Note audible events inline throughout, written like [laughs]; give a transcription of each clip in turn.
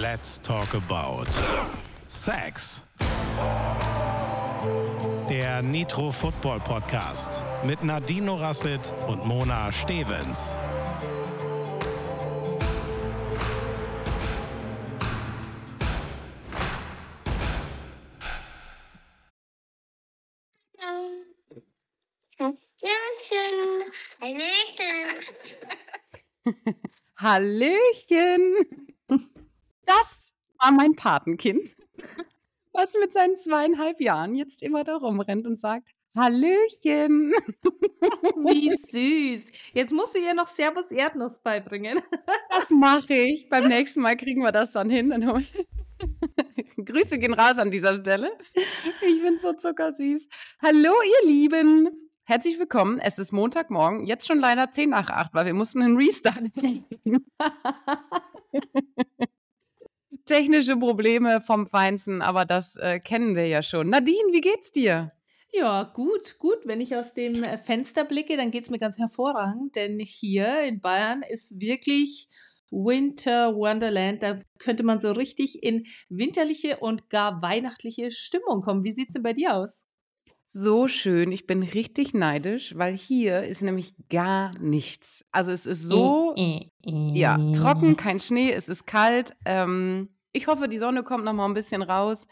Let's talk about Sex. Der Nitro Football Podcast mit Nadine Rasset und Mona Stevens. Hallöchen! [laughs] Das war mein Patenkind, [laughs] was mit seinen zweieinhalb Jahren jetzt immer da rumrennt und sagt, Hallöchen! [laughs] Wie süß. Jetzt musst du ihr noch Servus Erdnuss beibringen. [laughs] Das mache ich. Beim nächsten Mal kriegen wir das dann hin. Grüße gehen raus an dieser Stelle. Ich bin so zuckersüß. Hallo, ihr Lieben! Herzlich willkommen. Es ist Montagmorgen, jetzt schon leider 10 nach 8, weil wir mussten einen Restart Technische Probleme vom Feinsten, aber das äh, kennen wir ja schon. Nadine, wie geht's dir? Ja, gut, gut. Wenn ich aus dem äh, Fenster blicke, dann geht's mir ganz hervorragend, denn hier in Bayern ist wirklich Winter Wonderland. Da könnte man so richtig in winterliche und gar weihnachtliche Stimmung kommen. Wie sieht's denn bei dir aus? So schön. Ich bin richtig neidisch, weil hier ist nämlich gar nichts. Also es ist so, ja, trocken, kein Schnee, es ist kalt. Ähm, ich hoffe, die Sonne kommt noch mal ein bisschen raus.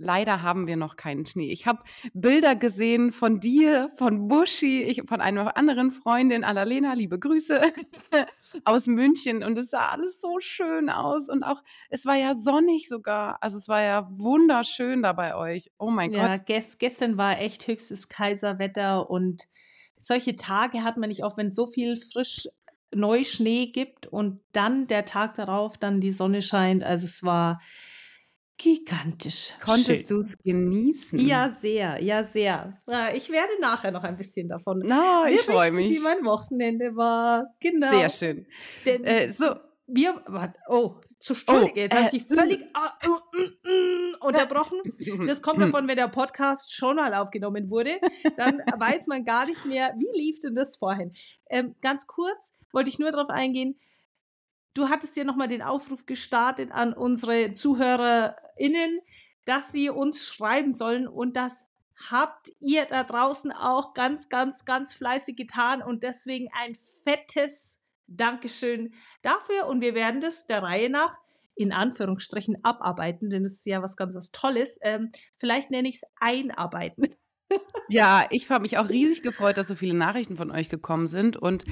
Leider haben wir noch keinen Schnee. Ich habe Bilder gesehen von dir, von Buschi, ich, von einer anderen Freundin, Annalena, liebe Grüße, [laughs] aus München. Und es sah alles so schön aus. Und auch, es war ja sonnig sogar. Also es war ja wunderschön da bei euch. Oh mein ja, Gott. Ja, gestern war echt höchstes Kaiserwetter. Und solche Tage hat man nicht oft, wenn so viel frisch Neuschnee gibt und dann der Tag darauf dann die Sonne scheint. Also es war Gigantisch. Konntest du es genießen? Ja, sehr, ja, sehr. Ich werde nachher noch ein bisschen davon. No, ich freue mich. Wie mein Wochenende war. Genau. Sehr schön. Denn äh, so. Wir, oh, zu Entschuldige, oh, jetzt äh, habe ich die völlig uh, uh, uh, unterbrochen. [laughs] Das kommt davon, wenn der Podcast schon mal aufgenommen wurde. Dann [laughs] weiß man gar nicht mehr, wie lief denn das vorhin. Ähm, ganz kurz wollte ich nur darauf eingehen, Du hattest ja nochmal den Aufruf gestartet an unsere ZuhörerInnen, dass sie uns schreiben sollen und das habt ihr da draußen auch ganz, ganz, ganz fleißig getan und deswegen ein fettes Dankeschön dafür und wir werden das der Reihe nach in Anführungsstrichen abarbeiten, denn das ist ja was ganz was Tolles. Ähm, vielleicht nenne ich es einarbeiten. [laughs] ja, ich habe mich auch riesig gefreut, dass so viele Nachrichten von euch gekommen sind und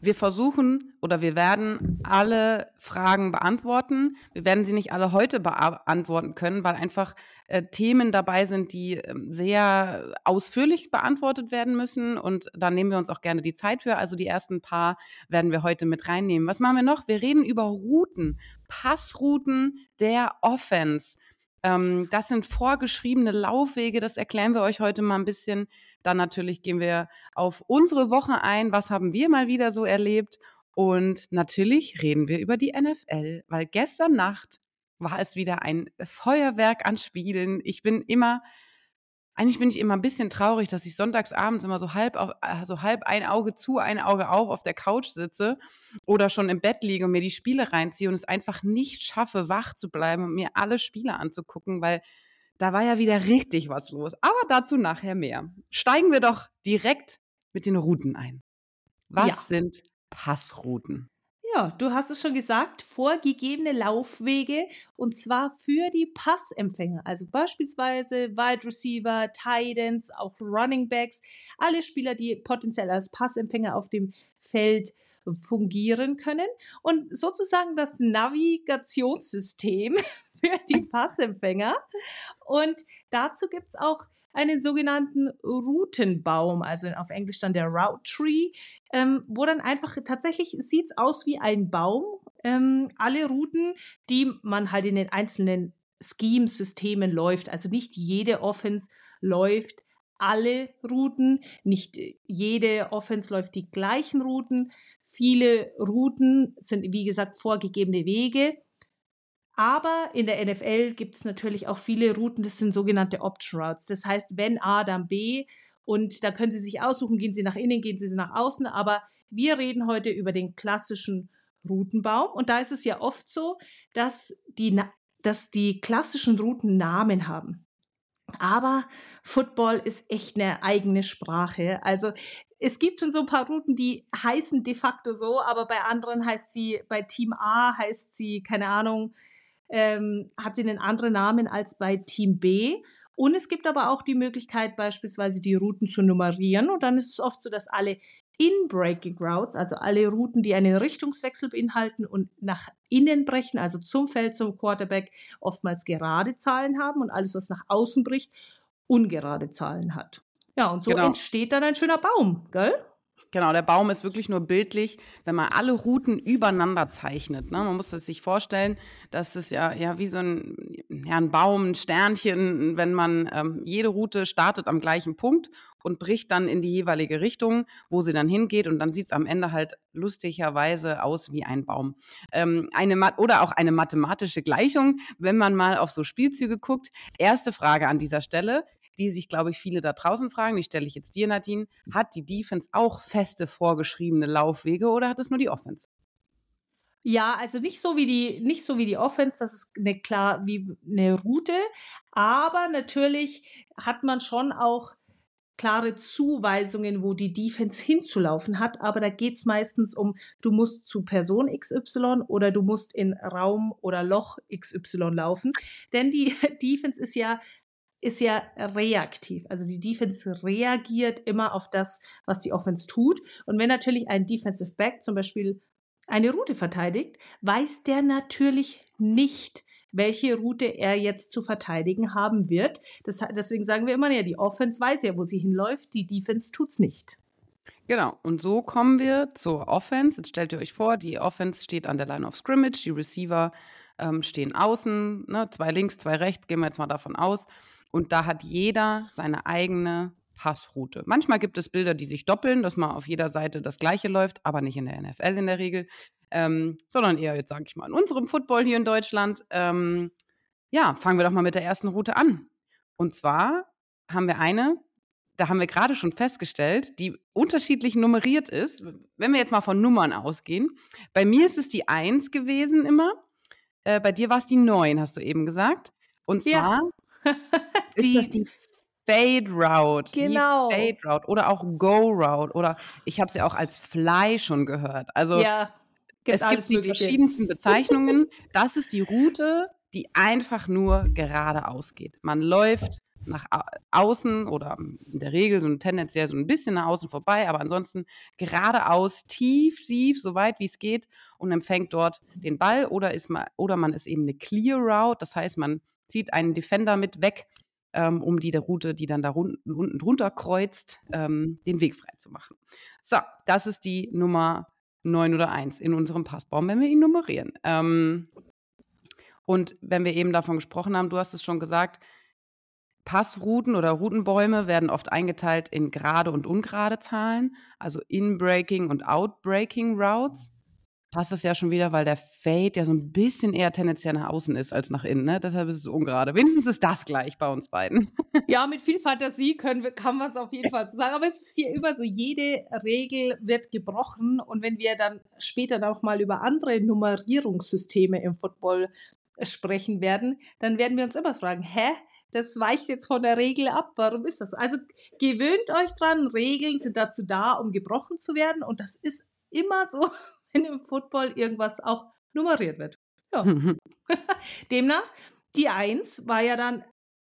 wir versuchen oder wir werden alle Fragen beantworten. Wir werden sie nicht alle heute beantworten können, weil einfach äh, Themen dabei sind, die äh, sehr ausführlich beantwortet werden müssen. Und da nehmen wir uns auch gerne die Zeit für. Also die ersten paar werden wir heute mit reinnehmen. Was machen wir noch? Wir reden über Routen, Passrouten der Offense. Ähm, das sind vorgeschriebene Laufwege, das erklären wir euch heute mal ein bisschen. Dann natürlich gehen wir auf unsere Woche ein. Was haben wir mal wieder so erlebt? Und natürlich reden wir über die NFL, weil gestern Nacht war es wieder ein Feuerwerk an Spielen. Ich bin immer eigentlich bin ich immer ein bisschen traurig, dass ich sonntags abends immer so halb, auf, also halb ein Auge zu, ein Auge auf auf der Couch sitze oder schon im Bett liege und mir die Spiele reinziehe und es einfach nicht schaffe, wach zu bleiben und mir alle Spiele anzugucken, weil da war ja wieder richtig was los. Aber dazu nachher mehr. Steigen wir doch direkt mit den Routen ein. Was ja. sind Passrouten? Du hast es schon gesagt, vorgegebene Laufwege und zwar für die Passempfänger, also beispielsweise Wide Receiver, Titans, auch Running Backs, alle Spieler, die potenziell als Passempfänger auf dem Feld fungieren können und sozusagen das Navigationssystem [laughs] für die Passempfänger. Und dazu gibt es auch einen sogenannten Routenbaum, also auf Englisch dann der Route Tree, ähm, wo dann einfach tatsächlich sieht's aus wie ein Baum. Ähm, alle Routen, die man halt in den einzelnen Scheme-Systemen läuft. Also nicht jede Offense läuft alle Routen, nicht jede Offense läuft die gleichen Routen. Viele Routen sind, wie gesagt, vorgegebene Wege. Aber in der NFL gibt es natürlich auch viele Routen, das sind sogenannte Option Routes. Das heißt, wenn A, dann B. Und da können Sie sich aussuchen, gehen Sie nach innen, gehen Sie nach außen. Aber wir reden heute über den klassischen Routenbaum. Und da ist es ja oft so, dass die, dass die klassischen Routen Namen haben. Aber Football ist echt eine eigene Sprache. Also es gibt schon so ein paar Routen, die heißen de facto so, aber bei anderen heißt sie, bei Team A heißt sie, keine Ahnung, ähm, hat sie einen anderen Namen als bei Team B. Und es gibt aber auch die Möglichkeit, beispielsweise die Routen zu nummerieren. Und dann ist es oft so, dass alle In-Breaking Routes, also alle Routen, die einen Richtungswechsel beinhalten und nach innen brechen, also zum Feld, zum Quarterback, oftmals gerade Zahlen haben und alles, was nach außen bricht, ungerade Zahlen hat. Ja, und so genau. entsteht dann ein schöner Baum, gell? Genau, der Baum ist wirklich nur bildlich, wenn man alle Routen übereinander zeichnet. Ne? Man muss das sich vorstellen, dass es ja, ja wie so ein, ja, ein Baum, ein Sternchen, wenn man ähm, jede Route startet am gleichen Punkt und bricht dann in die jeweilige Richtung, wo sie dann hingeht und dann sieht es am Ende halt lustigerweise aus wie ein Baum. Ähm, eine oder auch eine mathematische Gleichung, wenn man mal auf so Spielzüge guckt. Erste Frage an dieser Stelle die sich, glaube ich, viele da draußen fragen, die stelle ich jetzt dir, Nadine, hat die Defense auch feste vorgeschriebene Laufwege oder hat es nur die Offense? Ja, also nicht so wie die, nicht so wie die Offense, das ist eine, klar wie eine Route, aber natürlich hat man schon auch klare Zuweisungen, wo die Defense hinzulaufen hat, aber da geht es meistens um, du musst zu Person XY oder du musst in Raum oder Loch XY laufen. Denn die [laughs] Defense ist ja ist ja reaktiv. Also die Defense reagiert immer auf das, was die Offense tut. Und wenn natürlich ein Defensive Back zum Beispiel eine Route verteidigt, weiß der natürlich nicht, welche Route er jetzt zu verteidigen haben wird. Das, deswegen sagen wir immer, ja, die Offense weiß ja, wo sie hinläuft, die Defense tut's nicht. Genau, und so kommen wir zur Offense. Jetzt stellt ihr euch vor, die Offense steht an der Line of Scrimmage, die Receiver ähm, stehen außen, ne, zwei links, zwei rechts, gehen wir jetzt mal davon aus. Und da hat jeder seine eigene Passroute. Manchmal gibt es Bilder, die sich doppeln, dass man auf jeder Seite das gleiche läuft, aber nicht in der NFL in der Regel, ähm, sondern eher, jetzt sage ich mal, in unserem Football hier in Deutschland. Ähm, ja, fangen wir doch mal mit der ersten Route an. Und zwar haben wir eine, da haben wir gerade schon festgestellt, die unterschiedlich nummeriert ist. Wenn wir jetzt mal von Nummern ausgehen. Bei mir ist es die 1 gewesen immer. Äh, bei dir war es die 9, hast du eben gesagt. Und zwar ja. [laughs] ist das die Fade Route. Genau. Die Fade Route oder auch Go Route oder ich habe sie auch als Fly schon gehört. Also ja, es gibt die Mögliche. verschiedensten [laughs] Bezeichnungen. Das ist die Route, die einfach nur geradeaus geht. Man läuft nach außen oder in der Regel so tendenziell so ein bisschen nach außen vorbei, aber ansonsten geradeaus, tief, tief, so weit wie es geht und empfängt dort den Ball oder ist man oder man ist eben eine Clear Route, das heißt, man zieht einen Defender mit weg, ähm, um die der Route, die dann da unten, unten drunter kreuzt, ähm, den Weg frei zu machen. So, das ist die Nummer 9 oder 1 in unserem Passbaum, wenn wir ihn nummerieren. Ähm, und wenn wir eben davon gesprochen haben, du hast es schon gesagt, Passrouten oder Routenbäume werden oft eingeteilt in gerade und ungerade Zahlen, also In-Breaking und Out-Breaking Routes passt das ja schon wieder, weil der Fade ja so ein bisschen eher tendenziell nach außen ist als nach innen. Ne? Deshalb ist es ungerade. Wenigstens ist das gleich bei uns beiden. [laughs] Ja, mit viel Fantasie können wir, kann man es auf jeden Fall so sagen. Aber es ist hier immer so, jede Regel wird gebrochen. Und wenn wir dann später noch mal über andere Nummerierungssysteme im Football sprechen werden, dann werden wir uns immer fragen, hä? Das weicht jetzt von der Regel ab. Warum ist das? Also gewöhnt euch dran, Regeln sind dazu da, um gebrochen zu werden. Und das ist immer so wenn im Football irgendwas auch nummeriert wird. Ja. [laughs] [laughs] Demnach, die Eins war ja dann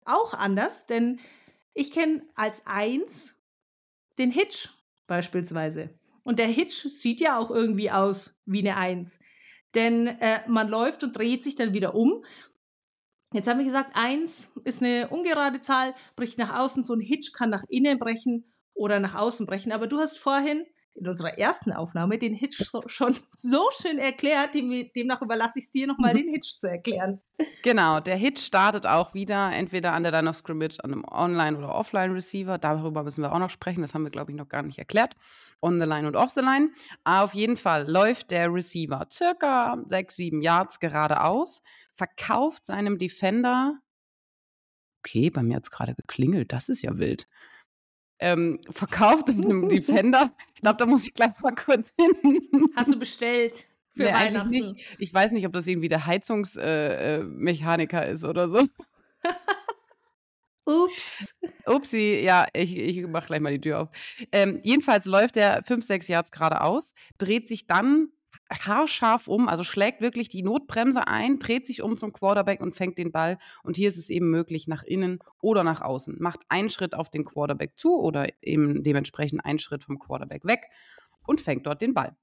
auch anders, denn ich kenne als Eins den Hitch beispielsweise. Und der Hitch sieht ja auch irgendwie aus wie eine Eins. Denn äh, man läuft und dreht sich dann wieder um. Jetzt haben wir gesagt, eins ist eine ungerade Zahl, bricht nach außen. So ein Hitch kann nach innen brechen oder nach außen brechen. Aber du hast vorhin in unserer ersten Aufnahme den Hitch schon so schön erklärt. demnach überlasse ich es dir nochmal, mhm. den Hitch zu erklären. Genau, der Hitch startet auch wieder entweder an der Line of Scrimmage, an einem Online- oder Offline-Receiver. Darüber müssen wir auch noch sprechen. Das haben wir, glaube ich, noch gar nicht erklärt. On the line und off the line. auf jeden Fall läuft der Receiver circa sechs, sieben Yards geradeaus, verkauft seinem Defender. Okay, bei mir hat es gerade geklingelt. Das ist ja wild ähm, verkauft in einem Defender. Ich glaube, da muss ich gleich mal kurz hin. Hast du bestellt? für Nee, Weihnachten. nicht. Ich weiß nicht, ob das irgendwie der Heizungsmechaniker äh, Mechaniker ist oder so. [laughs] Ups. Upsi, ja, ich, ich mach gleich mal die Tür auf. Ähm, jedenfalls läuft er 5, 6 Yards geradeaus, dreht sich dann haarscharf um, also schlägt wirklich die Notbremse ein, dreht sich um zum Quarterback und fängt den Ball. Und hier ist es eben möglich, nach innen oder nach außen. Macht einen Schritt auf den Quarterback zu oder eben dementsprechend einen Schritt vom Quarterback weg und fängt dort den Ball.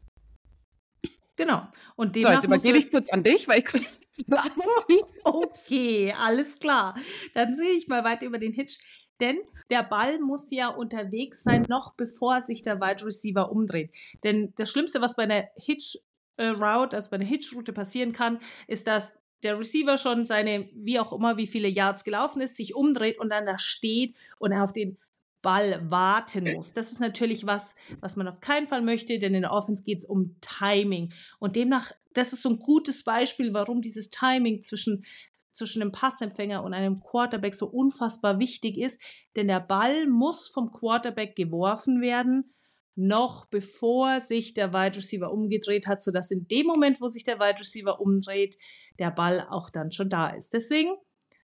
Genau. Und So, jetzt übergebe ich kurz an dich, weil ich [laughs] [laughs] Okay, alles klar. Dann rede ich mal weiter über den Hitch. Denn der Ball muss ja unterwegs sein, noch bevor sich der Wide Receiver umdreht. Denn das Schlimmste, was bei einer Hitch äh, Route, also bei einer Hitch-Route passieren kann, ist, dass der Receiver schon seine, wie auch immer, wie viele Yards gelaufen ist, sich umdreht und dann da steht und er auf den Ball warten muss. Das ist natürlich was, was man auf keinen Fall möchte, denn in der Offense geht es um Timing. Und demnach, das ist so ein gutes Beispiel, warum dieses Timing zwischen, zwischen einem Passempfänger und einem Quarterback so unfassbar wichtig ist. Denn der Ball muss vom Quarterback geworfen werden, noch bevor sich der Wide Receiver umgedreht hat, sodass in dem Moment, wo sich der Wide Receiver umdreht, der Ball auch dann schon da ist. Deswegen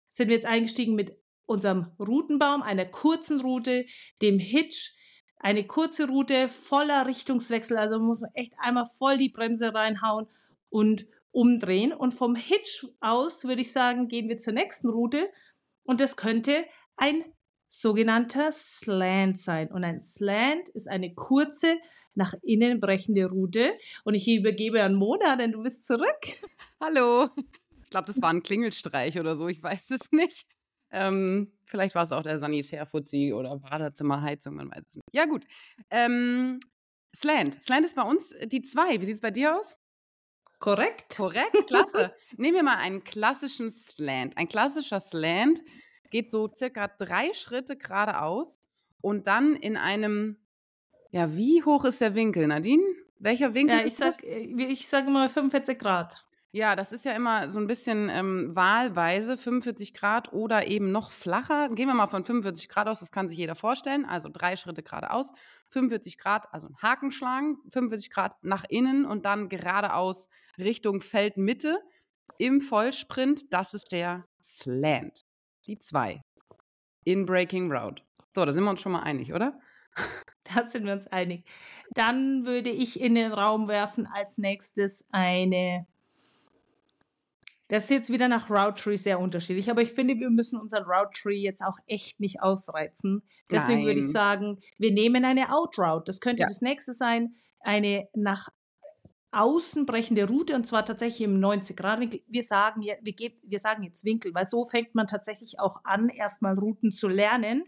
sind wir jetzt eingestiegen mit unserem Routenbaum, einer kurzen Route, dem Hitch, eine kurze Route voller Richtungswechsel, also muss man echt einmal voll die Bremse reinhauen und umdrehen. Und vom Hitch aus würde ich sagen, gehen wir zur nächsten Route und das könnte ein sogenannter Slant sein. Und ein Slant ist eine kurze, nach innen brechende Route. Und ich übergebe an Mona, denn du bist zurück. Hallo. Ich glaube, das war ein Klingelstreich oder so, ich weiß es nicht. Ähm, vielleicht war es auch der Sanitärfuzzi oder Badezimmerheizung, man weiß es nicht. Ja, gut. Ähm, Slant. Slant ist bei uns die zwei. Wie sieht es bei dir aus? Korrekt. Korrekt, klasse. Nehmen wir mal einen klassischen Slant. Ein klassischer Slant geht so circa drei Schritte geradeaus und dann in einem, ja, wie hoch ist der Winkel, Nadine? Welcher Winkel? Ja, ich sag, äh, ich sage mal 45 Grad. Ja, das ist ja immer so ein bisschen ähm, wahlweise 45 Grad oder eben noch flacher. Gehen wir mal von 45 Grad aus, das kann sich jeder vorstellen. Also drei Schritte geradeaus, 45 Grad, also einen Haken schlagen, 45 Grad nach innen und dann geradeaus Richtung Feldmitte im Vollsprint. Das ist der Slant. Die zwei. In Breaking Route. So, da sind wir uns schon mal einig, oder? [laughs] Da sind wir uns einig. Dann würde ich in den Raum werfen als nächstes eine. Das ist jetzt wieder nach Route Tree sehr unterschiedlich, aber ich finde, wir müssen unseren Route Tree jetzt auch echt nicht ausreizen. Deswegen würde ich Nein. sagen, wir nehmen eine Out Route. Das könnte Ja. das nächste sein, eine nach außen brechende Route und zwar tatsächlich im 90 Grad Winkel. Wir sagen, je- wir, wir sagen jetzt Winkel, weil so fängt man tatsächlich auch an, erstmal Routen zu lernen.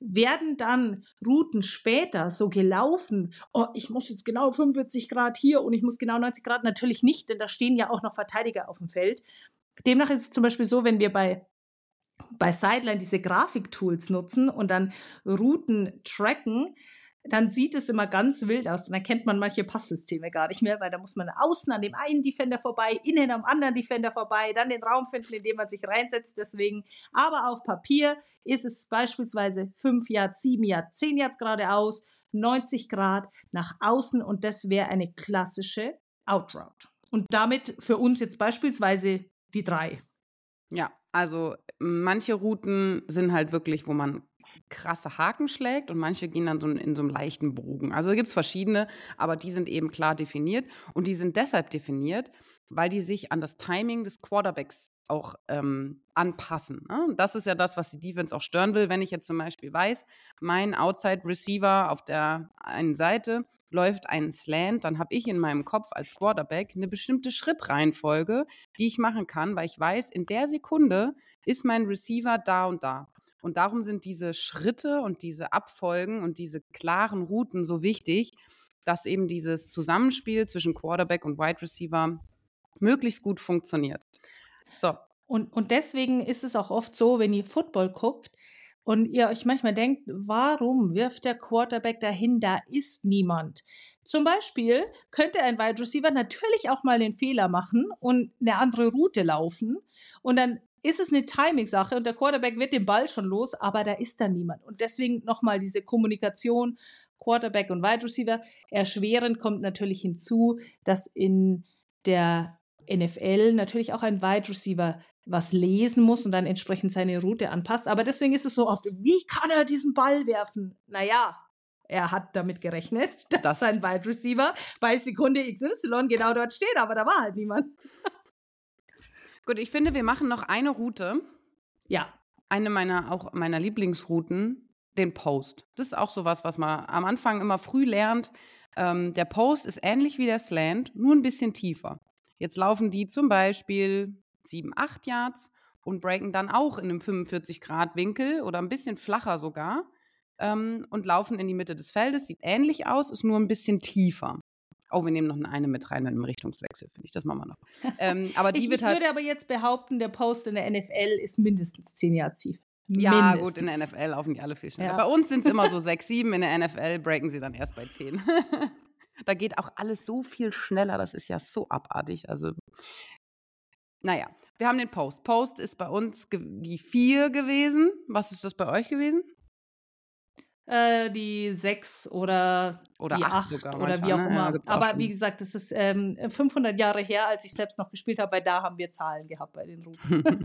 Werden dann Routen später so gelaufen, oh, ich muss jetzt genau 45 Grad hier und ich muss genau 90 Grad, natürlich nicht, denn da stehen ja auch noch Verteidiger auf dem Feld. Demnach ist es zum Beispiel so, wenn wir bei bei Sideline diese Grafiktools nutzen und dann Routen tracken, dann sieht es immer ganz wild aus. Dann erkennt man manche Passsysteme gar nicht mehr, weil da muss man außen an dem einen Defender vorbei, innen am anderen Defender vorbei, dann den Raum finden, in dem man sich reinsetzt. Deswegen, aber auf Papier ist es beispielsweise 5 Yards, 7 Yards, 10 Yards geradeaus, 90 Grad nach außen und das wäre eine klassische Outroute. Und damit für uns jetzt beispielsweise die drei. Ja, also manche Routen sind halt wirklich, wo man krasse Haken schlägt und manche gehen dann so in so einem leichten Bogen. Also gibt es verschiedene, aber die sind eben klar definiert und die sind deshalb definiert, weil die sich an das Timing des Quarterbacks auch ähm, anpassen. Ne? Das ist ja das, was die Defense auch stören will. Wenn ich jetzt zum Beispiel weiß, mein Outside Receiver auf der einen Seite läuft einen Slant, dann habe ich in meinem Kopf als Quarterback eine bestimmte Schrittreihenfolge, die ich machen kann, weil ich weiß, in der Sekunde ist mein Receiver da und da. Und darum sind diese Schritte und diese Abfolgen und diese klaren Routen so wichtig, dass eben dieses Zusammenspiel zwischen Quarterback und Wide Receiver möglichst gut funktioniert. So, Und, und deswegen ist es auch oft so, wenn ihr Football guckt und ihr euch manchmal denkt, warum wirft der Quarterback dahin, da ist niemand. Zum Beispiel könnte ein Wide Receiver natürlich auch mal den Fehler machen und eine andere Route laufen und dann ist es eine Timing-Sache und der Quarterback wird den Ball schon los, aber da ist dann niemand. Und deswegen nochmal diese Kommunikation Quarterback und Wide Receiver. Erschwerend kommt natürlich hinzu, dass in der NFL natürlich auch ein Wide Receiver was lesen muss und dann entsprechend seine Route anpasst. Aber deswegen ist es so oft, wie kann er diesen Ball werfen? Naja, er hat damit gerechnet, [laughs] dass das sein Wide Receiver bei Sekunde XY genau dort steht, aber da war halt niemand. Gut, ich finde, wir machen noch eine Route. Ja. Eine meiner auch meiner Lieblingsrouten, den Post. Das ist auch sowas, was man am Anfang immer früh lernt. Ähm, der Post ist ähnlich wie der Slant, nur ein bisschen tiefer. Jetzt laufen die zum Beispiel 7, 8 Yards und breaken dann auch in einem 45-Grad-Winkel oder ein bisschen flacher sogar ähm, und laufen in die Mitte des Feldes. Sieht ähnlich aus, ist nur ein bisschen tiefer. Oh, wir nehmen noch eine mit rein mit einem Richtungswechsel, finde ich. Das machen wir noch. [laughs] Ähm, aber die ich, wird ich halt würde aber jetzt behaupten, der Post in der NFL ist mindestens 10 Jahre tief. Ja, mindestens. gut, in der NFL laufen die alle viel schneller. Ja. Bei uns sind es immer so [laughs] 6, 7, in der NFL breaken sie dann erst bei 10. [laughs] da geht auch alles so viel schneller, das ist ja so abartig. Also, naja, wir haben den Post. Post ist bei uns die 4 gewesen. Was ist das bei euch gewesen? Äh, die sechs oder, oder die acht, acht oder wie auch ne? immer. Ja, Aber wie gesagt, das ist ähm, 500 Jahre her, als ich selbst noch gespielt habe, weil da haben wir Zahlen gehabt bei den Routen. [laughs]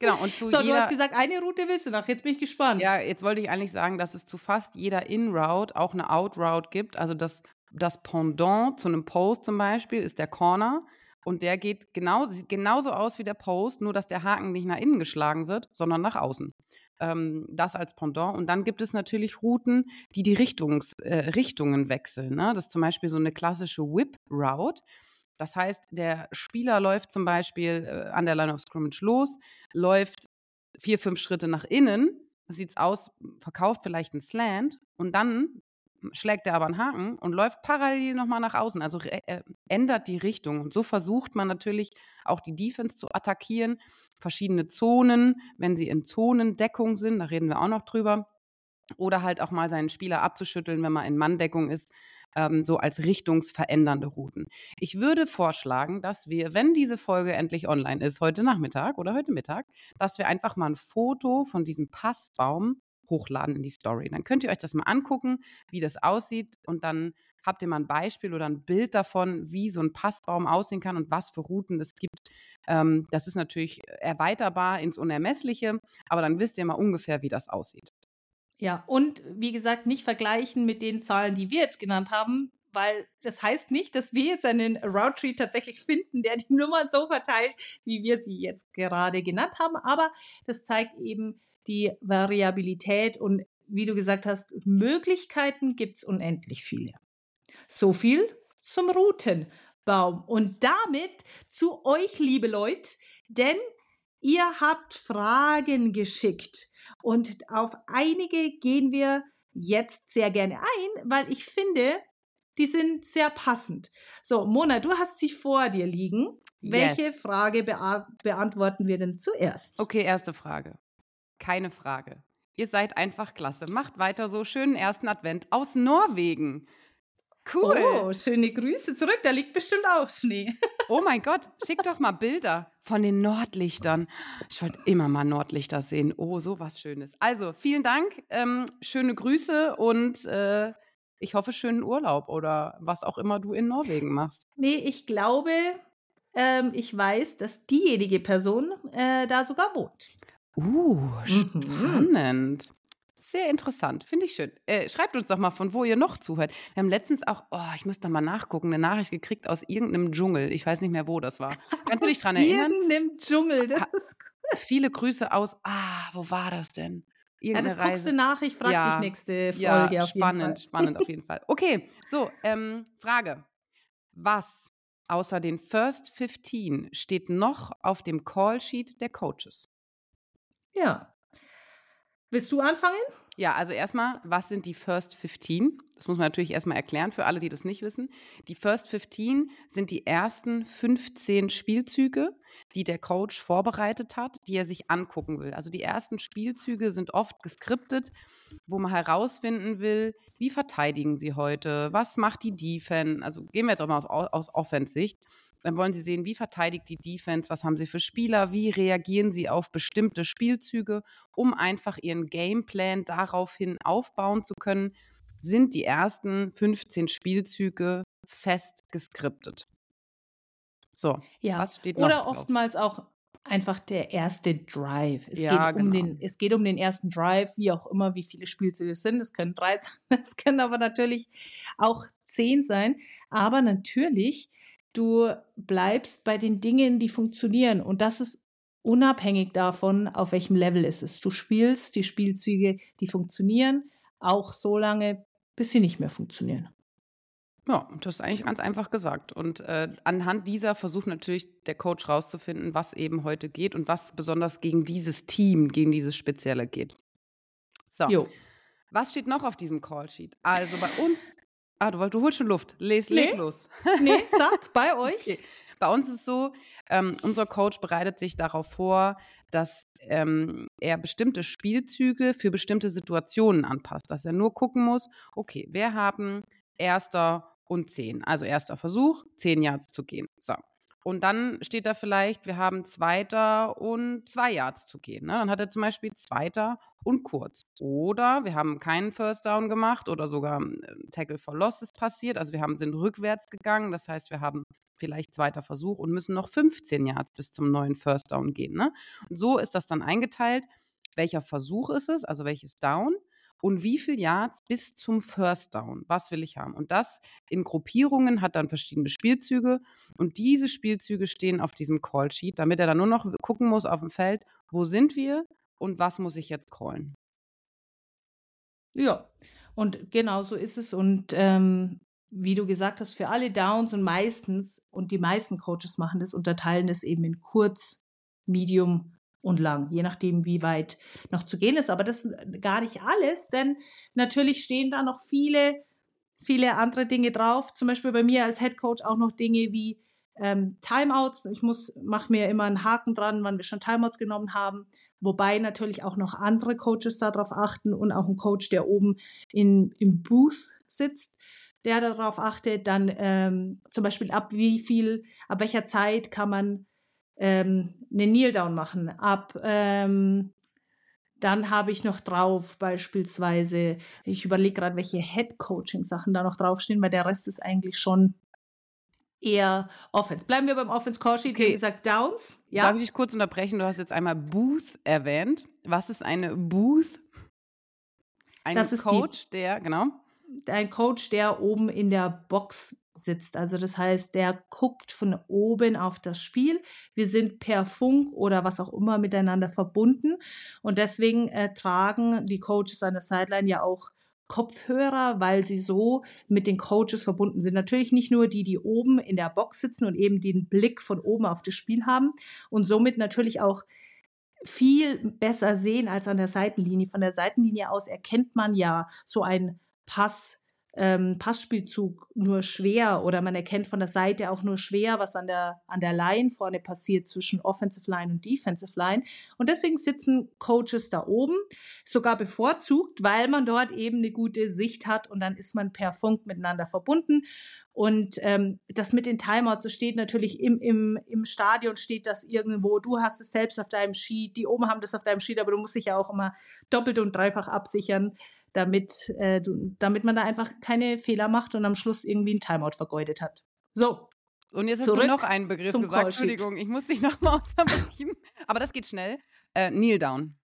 genau, und zu so, jeder, du hast gesagt, eine Route willst du noch. Jetzt bin ich gespannt. Ja, jetzt wollte ich eigentlich sagen, dass es zu fast jeder In-Route auch eine Out-Route gibt. Also das, das Pendant zu einem Post zum Beispiel ist der Corner. Und der geht genau, sieht genauso aus wie der Post, nur dass der Haken nicht nach innen geschlagen wird, sondern nach außen ähm, das als Pendant. Und dann gibt es natürlich Routen, die die Richtungs, äh, Richtungen wechseln. Ne? Das ist zum Beispiel so eine klassische Whip-Route. Das heißt, der Spieler läuft zum Beispiel äh, an der Line of Scrimmage los, läuft vier, fünf Schritte nach innen, sieht es aus, verkauft vielleicht einen Slant und dann schlägt er aber einen Haken und läuft parallel nochmal nach außen, also äh, ändert die Richtung. Und so versucht man natürlich auch die Defense zu attackieren, verschiedene Zonen, wenn sie in Zonendeckung sind, da reden wir auch noch drüber, oder halt auch mal seinen Spieler abzuschütteln, wenn man in Manndeckung ist, ähm, so als richtungsverändernde Routen. Ich würde vorschlagen, dass wir, wenn diese Folge endlich online ist, heute Nachmittag oder heute Mittag, dass wir einfach mal ein Foto von diesem Passbaum hochladen in die Story. Dann könnt ihr euch das mal angucken, wie das aussieht und dann habt ihr mal ein Beispiel oder ein Bild davon, wie so ein Passbaum aussehen kann und was für Routen es gibt. Ähm, das ist natürlich erweiterbar ins Unermessliche, aber dann wisst ihr mal ungefähr, wie das aussieht. Ja, und wie gesagt, nicht vergleichen mit den Zahlen, die wir jetzt genannt haben, weil das heißt nicht, dass wir jetzt einen Route Tree tatsächlich finden, der die Nummern so verteilt, wie wir sie jetzt gerade genannt haben, aber das zeigt eben, die Variabilität und wie du gesagt hast, Möglichkeiten gibt es unendlich viele. So viel zum Routenbaum. Und damit zu euch, liebe Leute, denn ihr habt Fragen geschickt. Und auf einige gehen wir jetzt sehr gerne ein, weil ich finde, die sind sehr passend. So, Mona, du hast sie vor dir liegen. Welche yes. Frage beantworten wir denn zuerst? Okay, erste Frage. Keine Frage. Ihr seid einfach klasse. Macht weiter so. Schönen ersten Advent aus Norwegen. Cool. Oh, schöne Grüße zurück. Da liegt bestimmt auch Schnee. [laughs] oh mein Gott, schick doch mal Bilder von den Nordlichtern. Ich wollte immer mal Nordlichter sehen. Oh, so was Schönes. Also, vielen Dank. Ähm, schöne Grüße und äh, ich hoffe, schönen Urlaub oder was auch immer du in Norwegen machst. Nee, ich glaube, ähm, ich weiß, dass diejenige Person äh, da sogar wohnt. Uh, mhm. spannend. Sehr interessant, finde ich schön. Äh, schreibt uns doch mal, von wo ihr noch zuhört. Wir haben letztens auch, oh, ich muss da mal nachgucken, eine Nachricht gekriegt aus irgendeinem Dschungel. Ich weiß nicht mehr, wo das war. [laughs] Kannst du dich dran erinnern? Irgendeinem Dschungel, das ist cool. Viele Grüße aus, ah, wo war das denn? Irgendeine ja, das guckst du nach, ich frage ja, dich nächste Folge. Ja, spannend, spannend auf jeden [laughs] Fall. Okay, so, ähm, Frage. Was außer den First 15 steht noch auf dem Callsheet der Coaches? Ja. Willst du anfangen? Ja, also erstmal, was sind die First 15? Das muss man natürlich erstmal erklären für alle, die das nicht wissen. Die First 15 sind die ersten 15 Spielzüge, die der Coach vorbereitet hat, die er sich angucken will. Also die ersten Spielzüge sind oft geskriptet, wo man herausfinden will, wie verteidigen sie heute, was macht die Defense. Also gehen wir jetzt auch mal aus, aus Offensicht. Dann wollen sie sehen, wie verteidigt die Defense, was haben sie für Spieler, wie reagieren sie auf bestimmte Spielzüge, um einfach ihren Gameplan daraufhin aufbauen zu können, sind die ersten 15 Spielzüge fest geskriptet. So, Ja. was steht noch Oder drauf? oftmals auch einfach der erste Drive. Es, Ja, geht um genau. den, es geht um den ersten Drive, wie auch immer, wie viele Spielzüge es sind. Es können drei [laughs] sein, es können aber natürlich auch zehn sein. Aber natürlich, du bleibst bei den Dingen, die funktionieren. Und das ist unabhängig davon, auf welchem Level es ist. Du spielst die Spielzüge, die funktionieren, auch so lange, bis sie nicht mehr funktionieren. Ja, das ist eigentlich ganz einfach gesagt. Und äh, anhand dieser versucht natürlich der Coach rauszufinden, was eben heute geht und was besonders gegen dieses Team, gegen dieses Spezielle geht. So, Jo. was steht noch auf diesem Callsheet? Also bei uns. Ah, du, du holst schon Luft. Les, leg Nee. los. [laughs] Nee, sag, bei [laughs] euch. Okay. Bei uns ist es so, ähm, unser Coach bereitet sich darauf vor, dass ähm, er bestimmte Spielzüge für bestimmte Situationen anpasst. Dass er nur gucken muss, okay, wir haben erster und zehn. Also erster Versuch, zehn Yards zu gehen. So. Und dann steht da vielleicht, wir haben zweiter und zwei Yards zu gehen. Ne? Dann hat er zum Beispiel zweiter und kurz. Oder wir haben keinen First Down gemacht oder sogar ein Tackle for Loss ist passiert. Also wir haben, sind rückwärts gegangen. Das heißt, wir haben vielleicht zweiter Versuch und müssen noch 15 Yards bis zum neuen First Down gehen. Ne? Und so ist das dann eingeteilt, welcher Versuch ist es, also welches Down und wie viel Yards bis zum First Down. Was will ich haben? Und das in Gruppierungen hat dann verschiedene Spielzüge und diese Spielzüge stehen auf diesem Call-Sheet, damit er dann nur noch gucken muss auf dem Feld, wo sind wir und was muss ich jetzt callen. Ja, und genau so ist es. Und ähm, wie du gesagt hast, für alle Downs und meistens, und die meisten Coaches machen das, unterteilen das eben in kurz, medium und lang, je nachdem, wie weit noch zu gehen ist. Aber das ist gar nicht alles, denn natürlich stehen da noch viele, viele andere Dinge drauf. Zum Beispiel bei mir als Head Coach auch noch Dinge wie ähm, Timeouts. Ich muss, mache mir immer einen Haken dran, wann wir schon Timeouts genommen haben. Wobei natürlich auch noch andere Coaches darauf achten und auch ein Coach, der oben in, im Booth sitzt, der darauf achtet. Dann ähm, zum Beispiel ab wie viel, ab welcher Zeit kann man ähm, eine Kneel Down machen. Ab ähm, dann habe ich noch drauf beispielsweise, ich überlege gerade, welche Head Coaching Sachen da noch draufstehen, weil der Rest ist eigentlich schon eher Offense. Bleiben wir beim Offense Call Sheet, wie Okay. gesagt, Downs. Ja. Darf ich dich kurz unterbrechen? Du hast jetzt einmal Booth erwähnt. Was ist eine Booth? Ein Das ist die- Coach, der, genau. ein Coach, der oben in der Box sitzt. Also das heißt, der guckt von oben auf das Spiel. Wir sind per Funk oder was auch immer miteinander verbunden. Und deswegen äh, tragen die Coaches an der Sideline ja auch Kopfhörer, weil sie so mit den Coaches verbunden sind. Natürlich nicht nur die, die oben in der Box sitzen und eben den Blick von oben auf das Spiel haben und somit natürlich auch viel besser sehen als an der Seitenlinie. Von der Seitenlinie aus erkennt man ja so ein Pass, ähm, Passspielzug nur schwer oder man erkennt von der Seite auch nur schwer, was an der, an der Line vorne passiert zwischen Offensive Line und Defensive Line. Und deswegen sitzen Coaches da oben, sogar bevorzugt, weil man dort eben eine gute Sicht hat und dann ist man per Funk miteinander verbunden. Und ähm, das mit den Timeouts, das steht natürlich im, im, im Stadion, steht das irgendwo. Du hast es selbst auf deinem Sheet, die oben haben das auf deinem Sheet, aber du musst dich ja auch immer doppelt und dreifach absichern, damit, äh, du, damit man da einfach keine Fehler macht und am Schluss irgendwie ein Timeout vergeudet hat. So, Und jetzt hast du noch einen Begriff zum gesagt. Entschuldigung, ich muss dich [laughs] nochmal unterbrechen. Aber das geht schnell. Äh, Kneel down.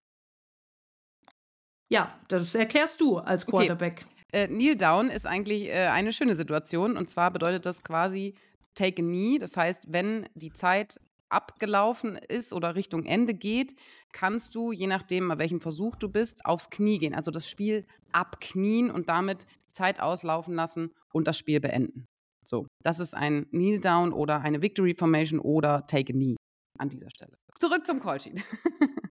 ja, das erklärst du als Okay. Quarterback. Äh, Kneel down ist eigentlich äh, eine schöne Situation. Und zwar bedeutet das quasi take a knee. Das heißt, wenn die Zeit abgelaufen ist oder Richtung Ende geht, kannst du, je nachdem, bei welchem Versuch du bist, aufs Knie gehen. Also das Spiel abknien und damit die Zeit auslaufen lassen und das Spiel beenden. So, das ist ein Kneel down oder eine Victory Formation oder take a knee an dieser Stelle. Zurück zum Callsheet. [laughs]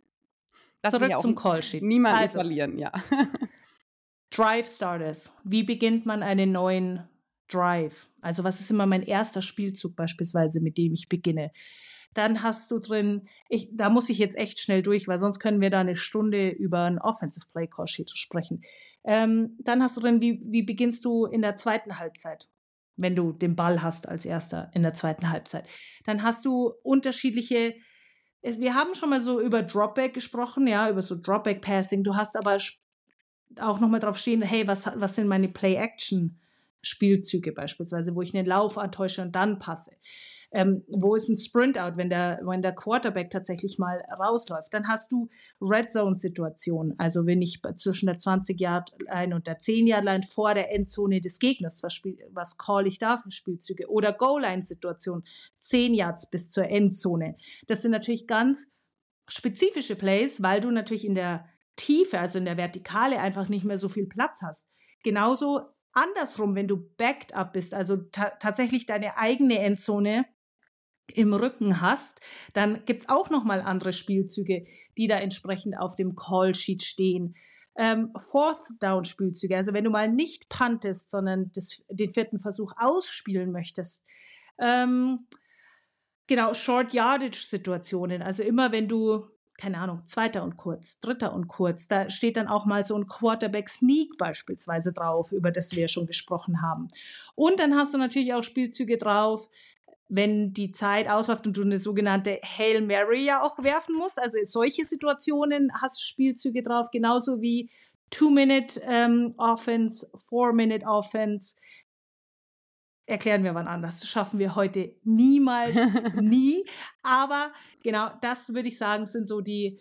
Das will Zurück ja zum Callsheet. niemanden Also, verlieren, ja. [laughs] Drive Starters. Wie beginnt man einen neuen Drive? Also was ist immer mein erster Spielzug beispielsweise, mit dem ich beginne? Dann hast du drin, ich, da muss ich jetzt echt schnell durch, weil sonst können wir da eine Stunde über ein Offensive Play Call Sheet sprechen. Ähm, dann hast du drin, wie, wie beginnst du in der zweiten Halbzeit? wenn du den Ball hast als erster in der zweiten Halbzeit. Dann hast du unterschiedliche wir haben schon mal so über Dropback gesprochen, ja, über so Dropback Passing. Du hast aber auch noch mal drauf stehen, hey, was, was sind meine Play-Action-Spielzüge beispielsweise, wo ich einen Lauf antäusche und dann passe. Ähm, wo ist ein Sprint-Out, wenn der, wenn der Quarterback tatsächlich mal rausläuft? Dann hast du Red Zone-Situationen, also wenn ich zwischen der 20-Yard-Line und der 10-Yard-Line vor der Endzone des Gegners, was, was call ich da für Spielzüge? Oder Goal-Line-Situationen, 10 Yards bis zur Endzone. Das sind natürlich ganz spezifische Plays, weil du natürlich in der Tiefe, also in der Vertikale, einfach nicht mehr so viel Platz hast. Genauso andersrum, wenn du backed up bist, also ta tatsächlich deine eigene Endzone im Rücken hast, dann gibt's auch noch mal andere Spielzüge, die da entsprechend auf dem Call-Sheet stehen. Ähm, Fourth-Down-Spielzüge, also wenn du mal nicht puntest, sondern das, den vierten Versuch ausspielen möchtest. Ähm, genau, Short-Yardage-Situationen, also immer wenn du keine Ahnung, zweiter und kurz, dritter und kurz. Da steht dann auch mal so ein Quarterback Sneak beispielsweise drauf, über das wir schon gesprochen haben. Und dann hast du natürlich auch Spielzüge drauf, wenn die Zeit ausläuft und du eine sogenannte Hail Mary ja auch werfen musst. Also solche Situationen hast du Spielzüge drauf, genauso wie Two-Minute ähm, Offense, Four-Minute Offense, erklären wir wann anders. Das schaffen wir heute niemals, [laughs] nie. Aber genau, das würde ich sagen, sind so die,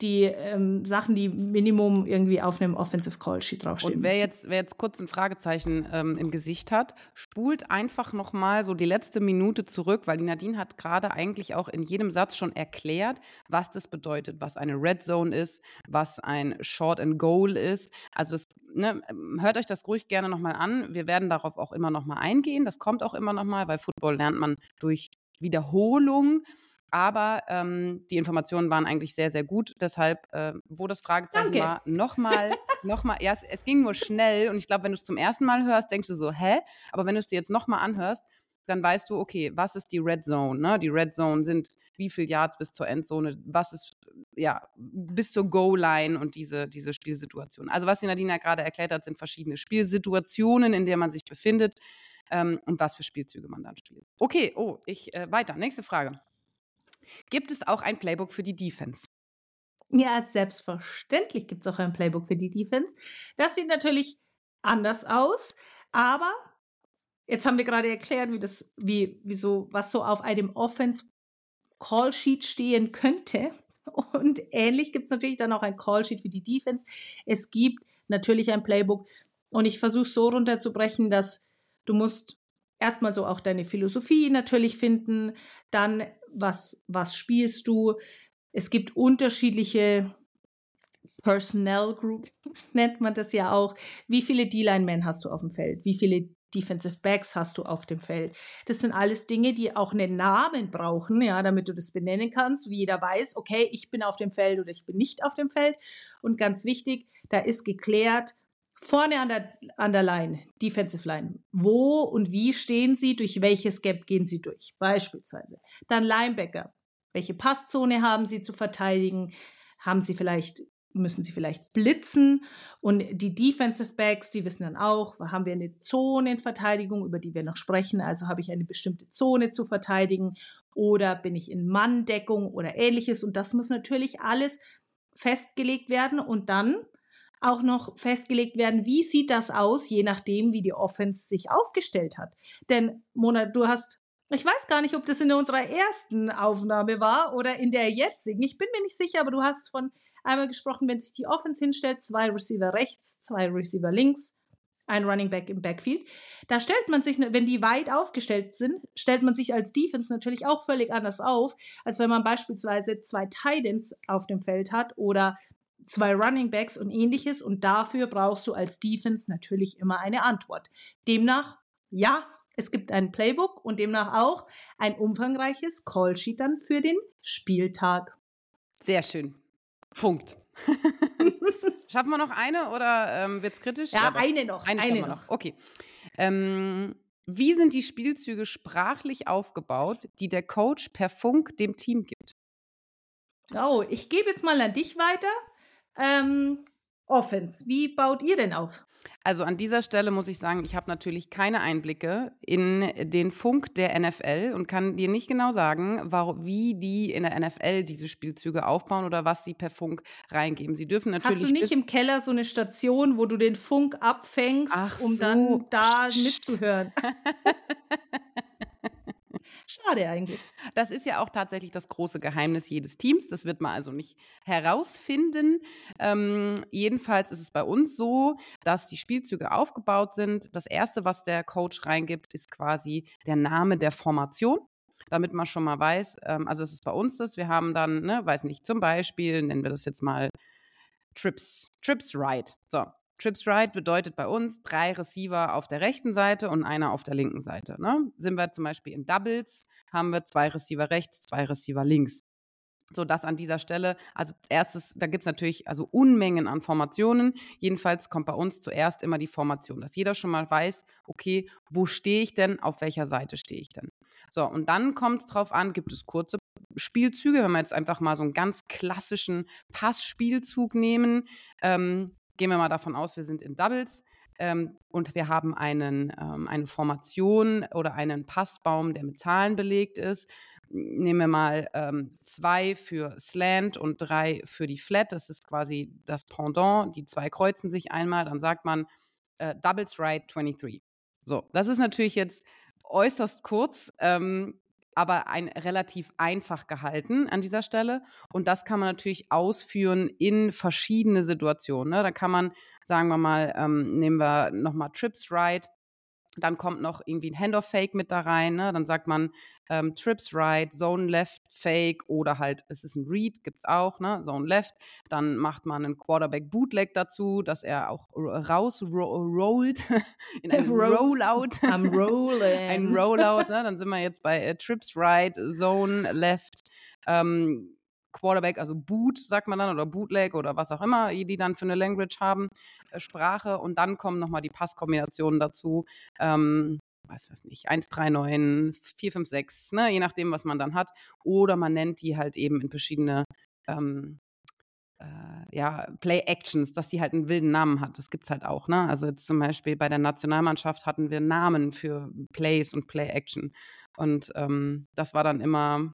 die ähm, Sachen, die Minimum irgendwie auf einem Offensive Call Sheet draufstehen. Und wer jetzt, wer jetzt kurz ein Fragezeichen ähm, im Gesicht hat, spult einfach nochmal so die letzte Minute zurück, weil die Nadine hat gerade eigentlich auch in jedem Satz schon erklärt, was das bedeutet, was eine Red Zone ist, was ein Short and Goal ist. Also es, ne, hört euch das ruhig gerne nochmal an. Wir werden darauf auch immer nochmal eingehen. Das kommt auch immer nochmal, weil Football lernt man durch Wiederholung. Aber ähm, die Informationen waren eigentlich sehr, sehr gut. Deshalb, äh, wo das Fragezeichen Danke. war, nochmal, [laughs] nochmal, ja, es, es ging nur schnell und ich glaube, wenn du es zum ersten Mal hörst, denkst du so, hä? Aber wenn du es dir jetzt nochmal anhörst, dann weißt du, okay, was ist die Red Zone? Ne? Die Red Zone sind wie viel Yards bis zur Endzone, was ist, ja, bis zur Goal-Line und diese, diese Spielsituation. Also, was die Nadina gerade erklärt hat, sind verschiedene Spielsituationen, in denen man sich befindet ähm, und was für Spielzüge man dann spielt. Okay, oh, ich, äh, weiter. Nächste Frage. Gibt es auch ein Playbook für die Defense? Ja, selbstverständlich gibt es auch ein Playbook für die Defense. Das sieht natürlich anders aus, aber jetzt haben wir gerade erklärt, wie das, wie, wie so, was so auf einem Offense Call Sheet stehen könnte. Und ähnlich gibt es natürlich dann auch ein Call Sheet für die Defense. Es gibt natürlich ein Playbook und ich versuche so runterzubrechen, dass du musst erstmal so auch deine Philosophie natürlich finden, dann was, was spielst du. Es gibt unterschiedliche Personnel Groups, [laughs] nennt man das ja auch. Wie viele D-Line-Men hast du auf dem Feld? Wie viele Defensive Backs hast du auf dem Feld? Das sind alles Dinge, die auch einen Namen brauchen, ja, damit du das benennen kannst, wie jeder weiß, okay, ich bin auf dem Feld oder ich bin nicht auf dem Feld. Und ganz wichtig, da ist geklärt, Vorne an der, an der Line, Defensive Line. Wo und wie stehen sie? Durch welches Gap gehen sie durch? Beispielsweise. Dann Linebacker. Welche Passzone haben sie zu verteidigen? Haben sie vielleicht, müssen sie vielleicht blitzen? Und die Defensive Backs, die wissen dann auch, haben wir eine Zonenverteidigung, über die wir noch sprechen? Also habe ich eine bestimmte Zone zu verteidigen? Oder bin ich in Manndeckung oder ähnliches? Und das muss natürlich alles festgelegt werden und dann auch noch festgelegt werden, wie sieht das aus, je nachdem, wie die Offense sich aufgestellt hat. Denn Mona, du hast, ich weiß gar nicht, ob das in unserer ersten Aufnahme war oder in der jetzigen. Ich bin mir nicht sicher, aber du hast von einmal gesprochen, wenn sich die Offense hinstellt, zwei Receiver rechts, zwei Receiver links, ein Running Back im Backfield. Da stellt man sich, wenn die weit aufgestellt sind, stellt man sich als Defense natürlich auch völlig anders auf, als wenn man beispielsweise zwei Titans auf dem Feld hat oder zwei Running Backs und ähnliches und dafür brauchst du als Defense natürlich immer eine Antwort. Demnach, ja, es gibt ein Playbook und demnach auch ein umfangreiches Callsheet dann für den Spieltag. Sehr schön. Punkt. [laughs] Schaffen wir noch eine oder ähm, wird es kritisch? Ja, ja eine noch. Eine, eine noch. noch. Okay. Ähm, wie sind die Spielzüge sprachlich aufgebaut, die der Coach per Funk dem Team gibt? Oh, ich gebe jetzt mal an dich weiter ähm, Offense. Wie baut ihr denn auf? Also an dieser Stelle muss ich sagen, ich habe natürlich keine Einblicke in den Funk der NFL und kann dir nicht genau sagen, warum, wie die in der NFL diese Spielzüge aufbauen oder was sie per Funk reingeben. Sie dürfen natürlich. Hast du nicht im Keller so eine Station, wo du den Funk abfängst, Ach um so. dann da mitzuhören? [laughs] Schade eigentlich. Das ist ja auch tatsächlich das große Geheimnis jedes Teams. Das wird man also nicht herausfinden. Ähm, jedenfalls ist es bei uns so, dass die Spielzüge aufgebaut sind. Das erste, was der Coach reingibt, ist quasi der Name der Formation damit man schon mal weiß, ähm, also es ist bei uns das, wir haben dann, ne, weiß nicht, zum Beispiel, nennen wir das jetzt mal Trips, Trips Right. So, Trips Right bedeutet bei uns drei Receiver auf der rechten Seite und einer auf der linken Seite. Ne? Sind wir zum Beispiel in Doubles, haben wir zwei Receiver rechts, zwei Receiver links. So, das an dieser Stelle. Also, erstes, da gibt es natürlich also Unmengen an Formationen. Jedenfalls kommt bei uns zuerst immer die Formation, dass jeder schon mal weiß, okay, wo stehe ich denn, auf welcher Seite stehe ich denn. So, und dann kommt es drauf an, gibt es kurze Spielzüge, wenn wir jetzt einfach mal so einen ganz klassischen Passspielzug nehmen, ähm, gehen wir mal davon aus, wir sind in Doubles ähm, und wir haben einen, ähm, eine Formation oder einen Passbaum, der mit Zahlen belegt ist. Nehmen wir mal ähm, zwei für Slant und drei für die Flat. Das ist quasi das Pendant. Die zwei kreuzen sich einmal. Dann sagt man äh, Doubles Right 23. So, das ist natürlich jetzt äußerst kurz. Ähm, aber ein relativ einfach gehalten an dieser Stelle. Und das kann man natürlich ausführen in verschiedene Situationen. Ne? Da kann man, sagen wir mal, ähm, nehmen wir nochmal Trips Ride. Dann kommt noch irgendwie ein Handoff-Fake mit da rein. Ne? Dann sagt man ähm, Trips Right, Zone Left Fake oder halt, es ist ein Read, gibt es auch, ne? Zone Left. Dann macht man einen Quarterback Bootleg dazu, dass er auch raus rollt [laughs] in einem Rollout. [laughs] Am Rollen. ein Rollout, ne? Dann sind wir jetzt bei äh, Trips Right, Zone Left. Ähm, Quarterback, also Boot, sagt man dann, oder Bootleg oder was auch immer, die dann für eine Language haben, äh, Sprache. Und dann kommen nochmal die Passkombinationen dazu. Ähm, weiß was nicht, 1, 3, 9, 4, 5, 6, ne, je nachdem, was man dann hat. Oder man nennt die halt eben in verschiedene ähm, äh, ja, Play-Actions, dass die halt einen wilden Namen hat. Das gibt es halt auch, ne? Also jetzt zum Beispiel bei der Nationalmannschaft hatten wir Namen für Plays und Play-Action. Und ähm, das war dann immer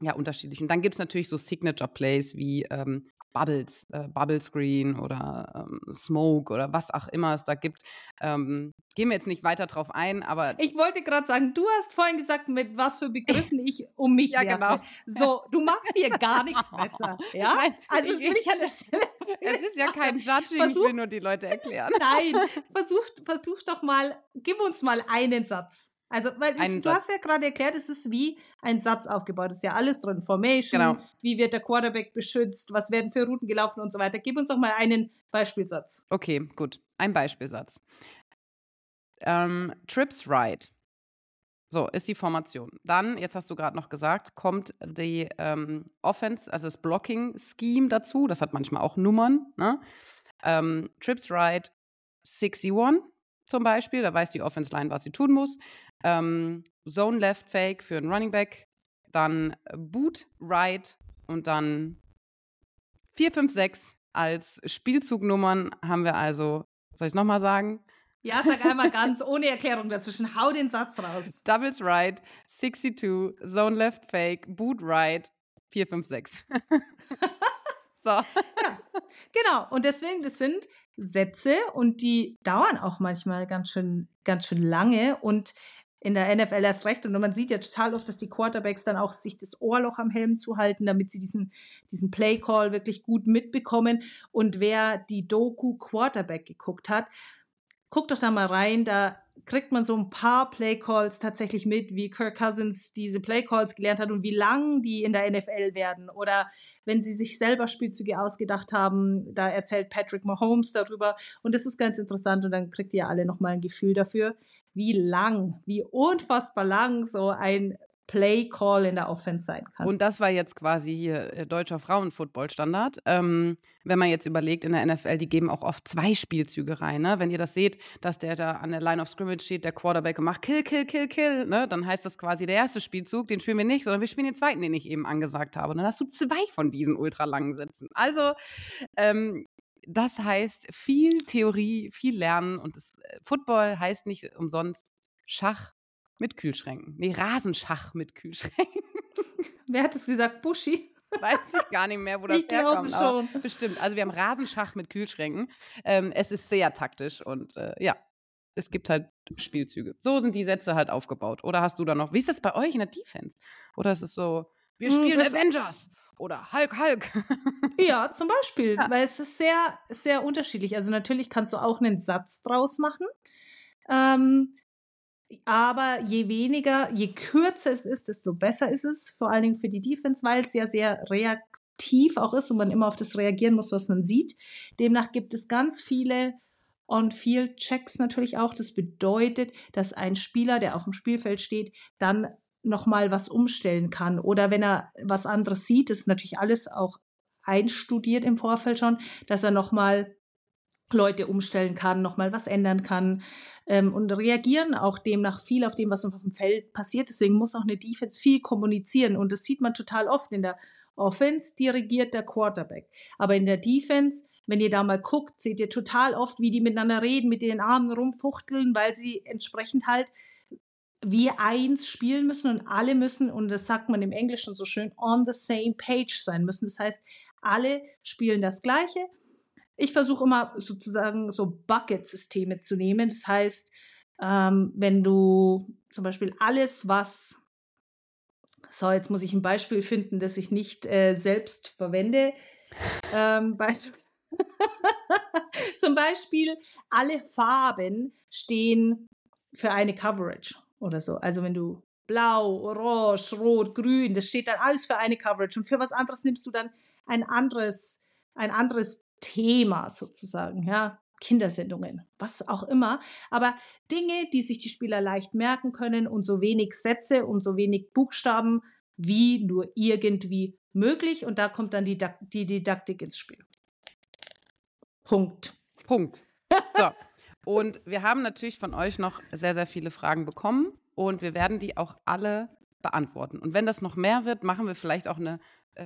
ja, unterschiedlich. Und dann gibt es natürlich so Signature-Plays wie ähm, Bubbles, äh, Bubble Screen oder ähm, Smoke oder was auch immer es da gibt. Ähm, gehen wir jetzt nicht weiter drauf ein, aber. Ich wollte gerade sagen, du hast vorhin gesagt, mit was für Begriffen ich [laughs] um mich ja, werfe. genau. So, du machst hier [laughs] gar nichts besser. Ja? Nein, also, das ich- will ich an der Stelle. Es ist ja kein Judging, Versuch- ich will nur die Leute [laughs] erklären. Nein, versuch, versuch doch mal, gib uns mal einen Satz. Also, weil es, du hast ja gerade erklärt, es ist wie ein Satz aufgebaut. Es ist ja alles drin. Formation, Genau. wie wird der Quarterback beschützt, was werden für Routen gelaufen und so weiter. Gib uns doch mal einen Beispielsatz. Okay, gut. Ein Beispielsatz. Ähm, Trips Right. So, ist die Formation. Dann, jetzt hast du gerade noch gesagt, kommt die ähm, Offense, also das Blocking-Scheme dazu. Das hat manchmal auch Nummern. Ne? Ähm, Trips Right 61 zum Beispiel. Da weiß die Offense Line, was sie tun muss. Ähm, Zone Left Fake für einen Running Back. Dann Boot Right und dann 4, 5, 6 als Spielzugnummern haben wir also, soll ich es nochmal sagen? Ja, sag einmal ganz ohne Erklärung dazwischen. Hau den Satz raus. [laughs] Doubles right, 62, Zone left fake, Boot right, 4, 5, 6. so. [laughs] Genau. Und deswegen, das sind Sätze und die dauern auch manchmal ganz schön, ganz schön lange und in der NFL erst recht. Und man sieht ja total oft, dass die Quarterbacks dann auch sich das Ohrloch am Helm zuhalten, damit sie diesen, diesen Play-Call wirklich gut mitbekommen. Und wer die Doku Quarterback geguckt hat, guckt doch da mal rein. Da kriegt man so ein paar Play-Calls tatsächlich mit, wie Kirk Cousins diese Play-Calls gelernt hat und wie lang die in der NFL werden. Oder wenn sie sich selber Spielzüge ausgedacht haben, da erzählt Patrick Mahomes darüber. Und das ist ganz interessant und dann kriegt ihr alle nochmal ein Gefühl dafür, wie lang, wie unfassbar lang so ein Play-Call in der Offense sein kann. Und das war jetzt quasi hier äh, deutscher Frauenfootball-Standard. Ähm, wenn man jetzt überlegt, in der NFL, die geben auch oft zwei Spielzüge rein. Ne? Wenn ihr das seht, dass der da an der Line of Scrimmage steht, der Quarterback macht Kill, Kill, Kill, Kill, ne? dann heißt das quasi, der erste Spielzug, den spielen wir nicht, sondern wir spielen den zweiten, den ich eben angesagt habe. Und dann hast du zwei von diesen ultralangen Sätzen. Also, ähm, das heißt viel Theorie, viel Lernen und das, äh, Football heißt nicht umsonst Schach mit Kühlschränken. Nee, Rasenschach mit Kühlschränken. [laughs] Wer hat das gesagt? Buschi? Weiß ich gar nicht mehr, wo das Ich glaube herkommt. aber schon. Bestimmt. Also wir haben Rasenschach mit Kühlschränken. Ähm, es ist sehr taktisch und äh, ja. es gibt halt Spielzüge. So sind die Sätze halt aufgebaut. Oder hast du da noch, wie ist das bei euch in der Defense? Oder ist es so, wir Hm, spielen das- Avengers oder Hulk Hulk? [laughs] Ja, zum Beispiel, Ja. weil es ist sehr, sehr unterschiedlich. Also natürlich kannst du auch einen Satz draus machen. Ähm, aber je weniger, je kürzer es ist, desto besser ist es, vor allen Dingen für die Defense, weil es ja sehr reaktiv auch ist und man immer auf das reagieren muss, was man sieht. Demnach gibt es ganz viele On-Field-Checks natürlich auch. Das bedeutet, dass ein Spieler, der auf dem Spielfeld steht, dann nochmal was umstellen kann. Oder wenn er was anderes sieht, ist natürlich alles auch einstudiert im Vorfeld schon, dass er nochmal Leute umstellen kann, nochmal was ändern kann ähm, und reagieren auch demnach viel auf dem, was auf dem Feld passiert. Deswegen muss auch eine Defense viel kommunizieren und das sieht man total oft. In der Offense dirigiert der Quarterback, aber in der Defense, wenn ihr da mal guckt, seht ihr total oft, wie die miteinander reden, mit den Armen rumfuchteln, weil sie entsprechend halt wie eins spielen müssen und alle müssen, und das sagt man im Englischen so schön, on the same page sein müssen. Das heißt, alle spielen das Gleiche. Ich versuche immer sozusagen so Bucket-Systeme zu nehmen. Das heißt, ähm, wenn du zum Beispiel alles, was so, jetzt muss ich ein Beispiel finden, das ich nicht äh, selbst verwende. Ähm, [laughs] Beisp Zum Beispiel, alle Farben stehen für eine Coverage oder so. Also wenn du blau, orange, rot, grün, das steht dann alles für eine Coverage. Und für was anderes nimmst du dann ein anderes, ein anderes Thema sozusagen, ja. Kindersendungen, was auch immer. Aber Dinge, die sich die Spieler leicht merken können und so wenig Sätze und so wenig Buchstaben wie nur irgendwie möglich. Und da kommt dann die, die Didaktik ins Spiel. Punkt. Punkt. So. [laughs] Und wir haben natürlich von euch noch sehr, sehr viele Fragen bekommen und wir werden die auch alle beantworten. Und wenn das noch mehr wird, machen wir vielleicht auch eine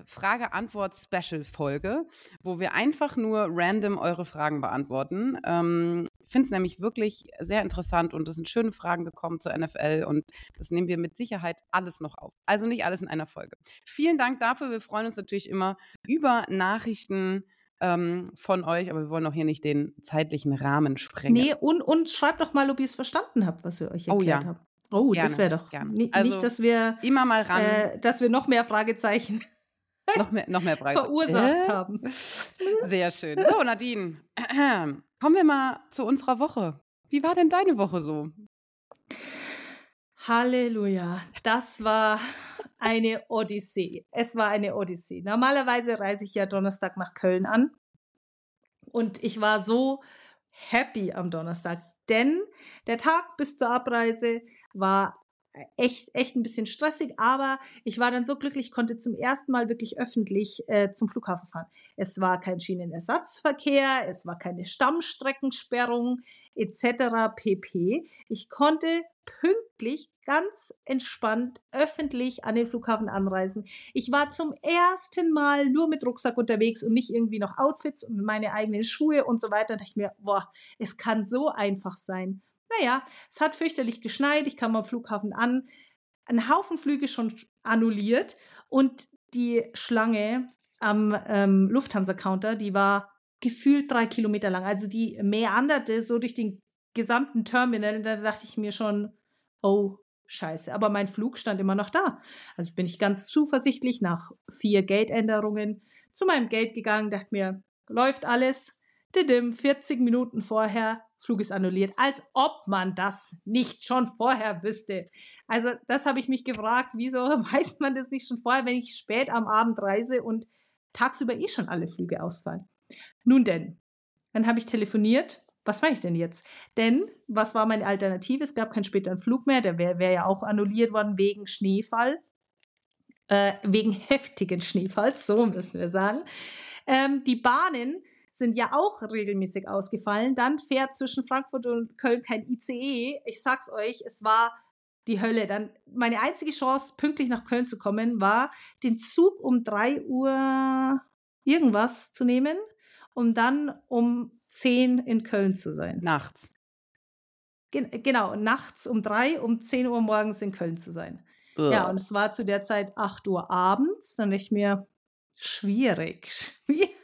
Frage-Antwort-Special-Folge, wo wir einfach nur random eure Fragen beantworten. Ähm, ich finde es nämlich wirklich sehr interessant und es sind schöne Fragen gekommen zur NFL und das nehmen wir mit Sicherheit alles noch auf. Also nicht alles in einer Folge. Vielen Dank dafür. Wir freuen uns natürlich immer über Nachrichten ähm, von euch, aber wir wollen auch hier nicht den zeitlichen Rahmen sprengen. Nee, und, und schreibt doch mal, ob ihr es verstanden habt, was wir euch Oh erklärt ja. haben. Oh, Gerne, das wäre doch. gerne. Also, nicht, dass wir, Immer mal ran, äh, dass wir noch mehr Fragezeichen noch mehr, noch mehr Preise. verursacht Äh? haben. [laughs] Sehr schön. So, Nadine, [clears throat] kommen wir mal zu unserer Woche. Wie war denn deine Woche so? Halleluja. Das war eine Odyssee. Es war eine Odyssee. Normalerweise reise ich ja Donnerstag nach Köln an. Und ich war so happy am Donnerstag, denn der Tag bis zur Abreise war echt, echt ein bisschen stressig, aber ich war dann so glücklich, ich konnte zum ersten Mal wirklich öffentlich äh, zum Flughafen fahren. Es war kein Schienenersatzverkehr, es war keine Stammstreckensperrung etc. pp. Ich konnte pünktlich, ganz entspannt, öffentlich an den Flughafen anreisen. Ich war zum ersten Mal nur mit Rucksack unterwegs und nicht irgendwie noch Outfits und meine eigenen Schuhe und so weiter. Da dachte ich mir, boah, es kann so einfach sein. Naja, es hat fürchterlich geschneit, ich kam am Flughafen an, ein Haufen Flüge schon annulliert und die Schlange am ähm, Lufthansa-Counter, die war gefühlt drei Kilometer lang. Also die meanderte so durch den gesamten Terminal und da dachte ich mir schon, oh, scheiße. Aber mein Flug stand immer noch da. Also bin ich ganz zuversichtlich nach vier Gate-Änderungen zu meinem Gate gegangen, dachte mir, läuft alles. Didim, 40 Minuten vorher, Flug ist annulliert. Als ob man das nicht schon vorher wüsste. Also das habe ich mich gefragt, wieso [laughs] weiß man das nicht schon vorher, wenn ich spät am Abend reise und tagsüber eh schon alle Flüge ausfallen. Nun denn, dann habe ich telefoniert. Was mache ich denn jetzt? Denn, was war meine Alternative? Es gab keinen späteren Flug mehr, der wäre wär ja auch annulliert worden wegen Schneefall. Äh, wegen heftigen Schneefalls, so müssen wir sagen. Ähm, die Bahnen sind ja auch regelmäßig ausgefallen. Dann fährt zwischen Frankfurt und Köln kein ICE. Ich sag's euch, es war die Hölle. Dann meine einzige Chance, pünktlich nach Köln zu kommen, war, den Zug um 3 Uhr irgendwas zu nehmen, um dann um 10 in Köln zu sein. Nachts. Gen genau, nachts um 3, um 10 Uhr morgens in Köln zu sein. Ja, und es war zu der Zeit 8 Uhr abends. Dann dachte ich mir, schwierig, [laughs] schwierig.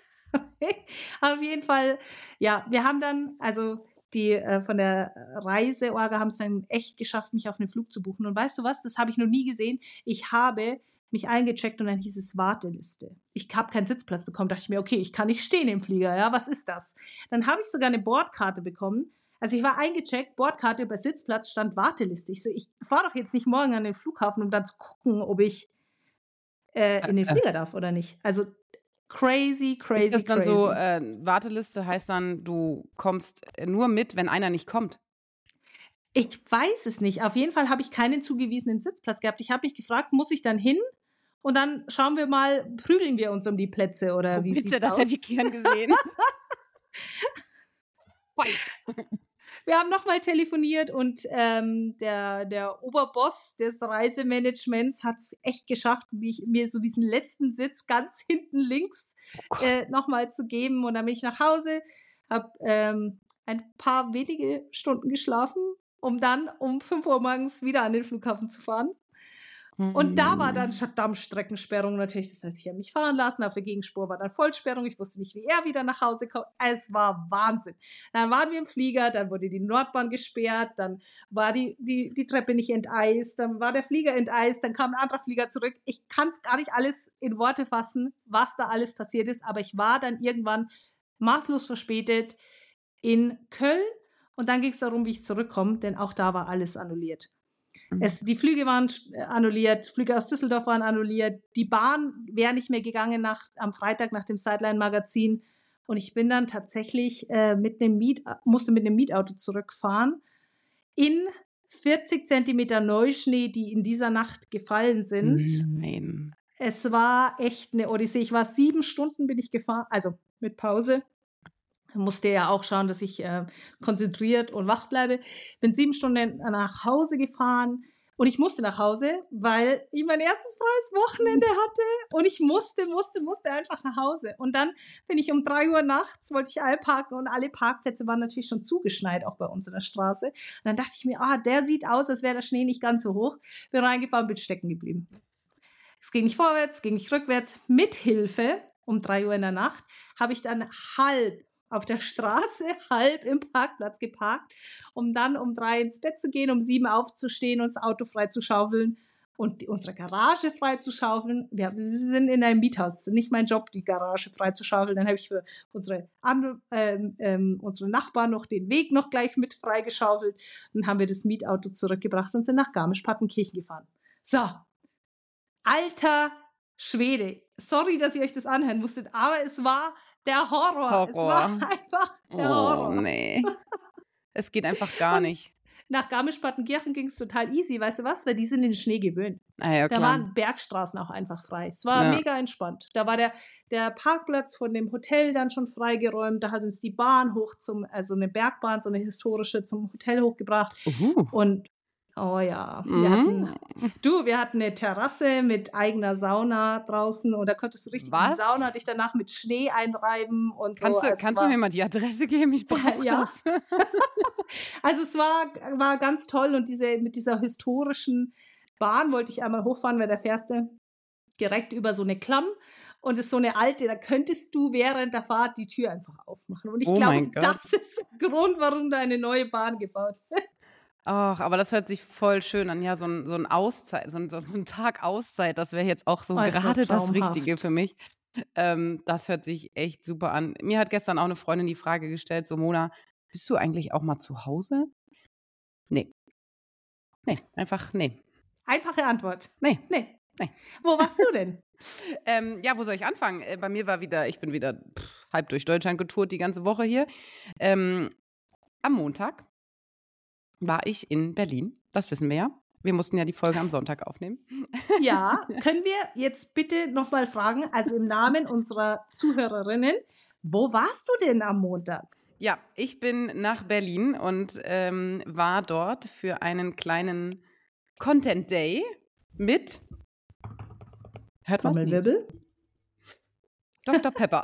[laughs] Auf jeden Fall, ja, wir haben dann, also die äh, von der Reiseorga haben es dann echt geschafft, mich auf einen Flug zu buchen. Und weißt du was? Das habe ich noch nie gesehen. Ich habe mich eingecheckt und dann hieß es Warteliste. Ich habe keinen Sitzplatz bekommen. Dachte ich mir, okay, ich kann nicht stehen im Flieger. Ja, was ist das? Dann habe ich sogar eine Bordkarte bekommen. Also ich war eingecheckt, Bordkarte über Sitzplatz stand Warteliste. Ich so, ich fahre doch jetzt nicht morgen an den Flughafen, um dann zu gucken, ob ich äh, in den Flieger darf oder nicht. Also crazy, crazy, Ist das dann crazy. so, äh, Warteliste heißt dann, du kommst nur mit, wenn einer nicht kommt? Ich weiß es nicht. Auf jeden Fall habe ich keinen zugewiesenen Sitzplatz gehabt. Ich habe mich gefragt, muss ich dann hin? Und dann schauen wir mal, prügeln wir uns um die Plätze oder Oh, wie bitte, sieht's das aus? hätte ich gern gesehen. [laughs] Wir haben nochmal telefoniert und ähm, der, der Oberboss des Reisemanagements hat es echt geschafft, mich, mir so diesen letzten Sitz ganz hinten links Gott. äh, nochmal zu geben. Und dann bin ich nach Hause, habe ähm, ein paar wenige Stunden geschlafen, um dann um 5 Uhr morgens wieder an den Flughafen zu fahren. Und da war Mhm. dann Dammstreckensperrung natürlich. Das heißt, ich habe mich fahren lassen. Auf der Gegenspur war dann Vollsperrung. Ich wusste nicht, wie er wieder nach Hause kommt. Es war Wahnsinn. Dann waren wir im Flieger, dann wurde die Nordbahn gesperrt, dann war die, die, die Treppe nicht enteist, dann war der Flieger enteist, dann kam ein anderer Flieger zurück. Ich kann es gar nicht alles in Worte fassen, was da alles passiert ist, aber ich war dann irgendwann maßlos verspätet in Köln und dann ging es darum, wie ich zurückkomme, denn auch da war alles annulliert. Mhm. Es, die Flüge waren äh, annulliert, Flüge aus Düsseldorf waren annulliert, die Bahn wäre nicht mehr gegangen nach, am Freitag nach dem Sideline-Magazin. Und ich bin dann tatsächlich äh, mit einem Miet, musste mit einem Mietauto zurückfahren in 40 Zentimeter Neuschnee, die in dieser Nacht gefallen sind. Nein. Es war echt eine Odyssee. Ich war sieben Stunden bin ich gefahren, also mit Pause. Musste ja auch schauen, dass ich äh, konzentriert und wach bleibe. Bin sieben Stunden nach Hause gefahren und ich musste nach Hause, weil ich mein erstes freies Wochenende [laughs] hatte und ich musste, musste, musste einfach nach Hause. Und dann bin ich um drei Uhr nachts, wollte ich einparken und alle Parkplätze waren natürlich schon zugeschneit, auch bei uns in der Straße. Und dann dachte ich mir, ah, der sieht aus, als wäre der Schnee nicht ganz so hoch. Bin reingefahren, bin stecken geblieben. Es ging nicht vorwärts, ging nicht rückwärts. Mit Hilfe, um drei Uhr in der Nacht, habe ich dann halb auf der [laughs] Straße, halb im Parkplatz geparkt, um dann um drei ins Bett zu gehen, um sieben aufzustehen und das Auto frei zu schaufeln und die, unsere Garage frei zu schaufeln. Wir, sind in einem Miethaus. Es ist nicht mein Job, die Garage frei zu schaufeln. Dann habe ich für unsere, ähm, ähm, unsere Nachbarn noch den Weg noch gleich mit freigeschaufelt. Dann haben wir das Mietauto zurückgebracht und sind nach Garmisch-Partenkirchen gefahren. So, alter Schwede. Sorry, dass ihr euch das anhören musstet, aber es war der Horror. Es war Horror. [laughs] einfach der Oh, Horror. nee. Es geht einfach [laughs] gar nicht. Nach Garmisch-Partenkirchen ging es total easy, weißt du was? Weil die sind in den Schnee gewöhnt. Ah, ja, Da waren Bergstraßen auch einfach frei. Es war Ja. mega entspannt. Da war der, der Parkplatz von dem Hotel dann schon freigeräumt. Da hat uns die Bahn hoch zum, also eine Bergbahn, so eine historische, zum Hotel hochgebracht. Uhu. Und oh ja, wir Mhm. hatten, du, wir hatten eine Terrasse mit eigener Sauna draußen und da konntest du richtig in die Was? Sauna dich danach mit Schnee einreiben und Kannst, so. du, kannst war, du mir mal die Adresse geben? Ich [laughs] brauche Ja. das. [laughs] Also es war, war ganz toll und diese, mit dieser historischen Bahn wollte ich einmal hochfahren, weil da fährst du direkt über so eine Klamm und ist so eine alte, da könntest du während der Fahrt die Tür einfach aufmachen. Und ich Oh glaube, das ist der Grund, warum da eine neue Bahn gebaut wird. Ach, aber das hört sich voll schön an. Ja, so ein, so ein Auszeit, so ein, so ein Tag Auszeit, das wäre jetzt auch so Oh, gerade das. Richtige für mich. Ähm, das hört sich echt super an. Mir hat gestern auch eine Freundin die Frage gestellt, so Mona, bist du eigentlich auch mal zu Hause? Nee. Nee, einfach nee. Einfache Antwort. Nee. Nee. Nee. Wo warst du denn? [laughs] Ähm, ja, wo soll ich anfangen? Äh, bei mir war wieder, ich bin wieder pff, halb durch Deutschland getourt die ganze Woche hier. Ähm, am Montag war ich in Berlin. Das wissen wir ja. Wir mussten ja die Folge am Sonntag aufnehmen. Ja, [laughs] können wir jetzt bitte nochmal fragen, also im Namen unserer Zuhörerinnen, wo warst du denn am Montag? Ja, ich bin nach Berlin und ähm, war dort für einen kleinen Content Day mit Hört nicht? Trommelwirbel? Dr. Pepper.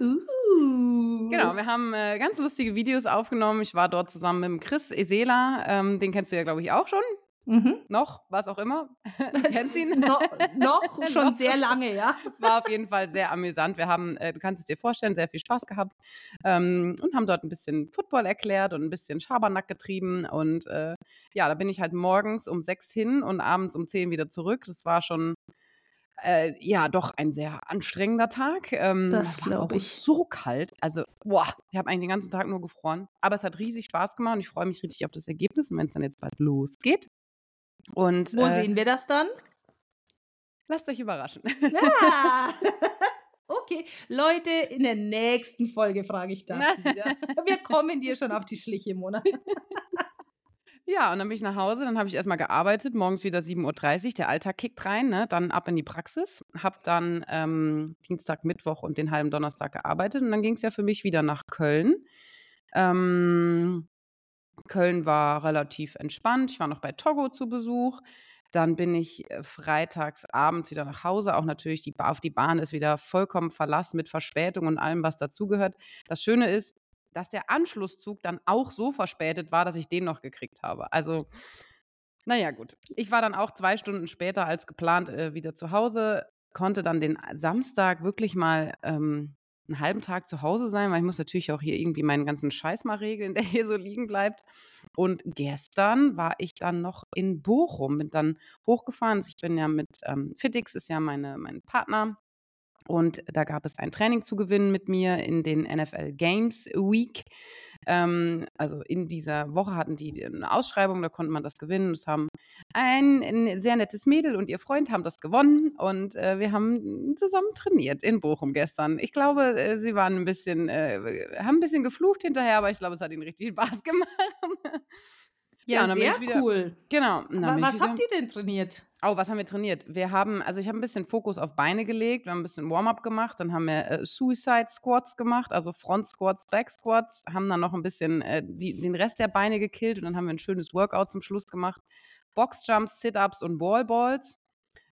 Uh. Genau, wir haben äh, ganz lustige Videos aufgenommen. Ich war dort zusammen mit Chris Esela, ähm, den kennst du ja, glaube ich, auch schon. Mhm. Noch, was auch immer. [laughs] Kennt sie ihn? no, noch, [laughs] schon noch. sehr lange, ja. War auf jeden Fall sehr amüsant. Wir haben, äh, du kannst es dir vorstellen, sehr viel Spaß gehabt ähm, und haben dort ein bisschen Football erklärt und ein bisschen Schabernack getrieben. Und äh, ja, da bin ich halt morgens um sechs hin und abends um zehn wieder zurück. Das war schon äh, ja, doch ein sehr anstrengender Tag. Ähm, das glaube ich. So kalt. Also, boah, ich habe eigentlich den ganzen Tag nur gefroren. Aber es hat riesig Spaß gemacht und ich freue mich richtig auf das Ergebnis. Und wenn es dann jetzt bald losgeht. Und, Wo äh, sehen wir das dann? Lasst euch überraschen. Ja. [laughs] [laughs] Okay, Leute, in der nächsten Folge frage ich das wieder. Wir kommen dir schon auf die Schliche, Mona. [laughs] Ja, und dann bin ich nach Hause, dann habe ich erstmal gearbeitet, morgens wieder 7.30 Uhr, der Alltag kickt rein, ne? dann ab in die Praxis, habe dann ähm, Dienstag, Mittwoch und den halben Donnerstag gearbeitet und dann ging es ja für mich wieder nach Köln. Ähm, Köln war relativ entspannt, ich war noch bei Togo zu Besuch. Dann bin ich äh, freitags abends wieder nach Hause. Auch natürlich, die, auf die Bahn ist wieder vollkommen verlassen mit Verspätung und allem, was dazugehört. Das Schöne ist, dass der Anschlusszug dann auch so verspätet war, dass ich den noch gekriegt habe. Also, naja, gut. Ich war dann auch zwei Stunden später als geplant äh, wieder zu Hause, konnte dann den Samstag wirklich mal ähm, einen halben Tag zu Hause sein, weil ich muss natürlich auch hier irgendwie meinen ganzen Scheiß mal regeln, [laughs] der hier so liegen bleibt. Und gestern war ich dann noch in Bochum, bin dann hochgefahren. Also ich bin ja mit ähm, Fitix, ist ja meine, mein Partner und da gab es ein Training zu gewinnen mit mir in den NFL Games Week. Ähm, also in dieser Woche hatten die eine Ausschreibung, da konnte man das gewinnen. Es haben ein, ein, sehr nettes Mädel und ihr Freund haben das gewonnen und äh, wir haben zusammen trainiert in Bochum gestern. Ich glaube, äh, sie waren ein bisschen, äh, haben ein bisschen geflucht hinterher, aber ich glaube, es hat ihnen richtig [laughs] Spaß gemacht. Ja, ja sehr wieder, cool. Genau. Was wieder, habt ihr denn trainiert? Oh, was haben wir trainiert? Wir haben, also ich habe ein bisschen Fokus auf Beine gelegt, wir haben ein bisschen Warm-up gemacht, dann haben wir äh, Suicide Squats gemacht, also Front Squats, Back Squats, haben dann noch ein bisschen äh, die, den Rest der Beine gekillt und dann haben wir ein schönes Workout zum Schluss gemacht. Box Jumps, Sit-Ups und Wallballs.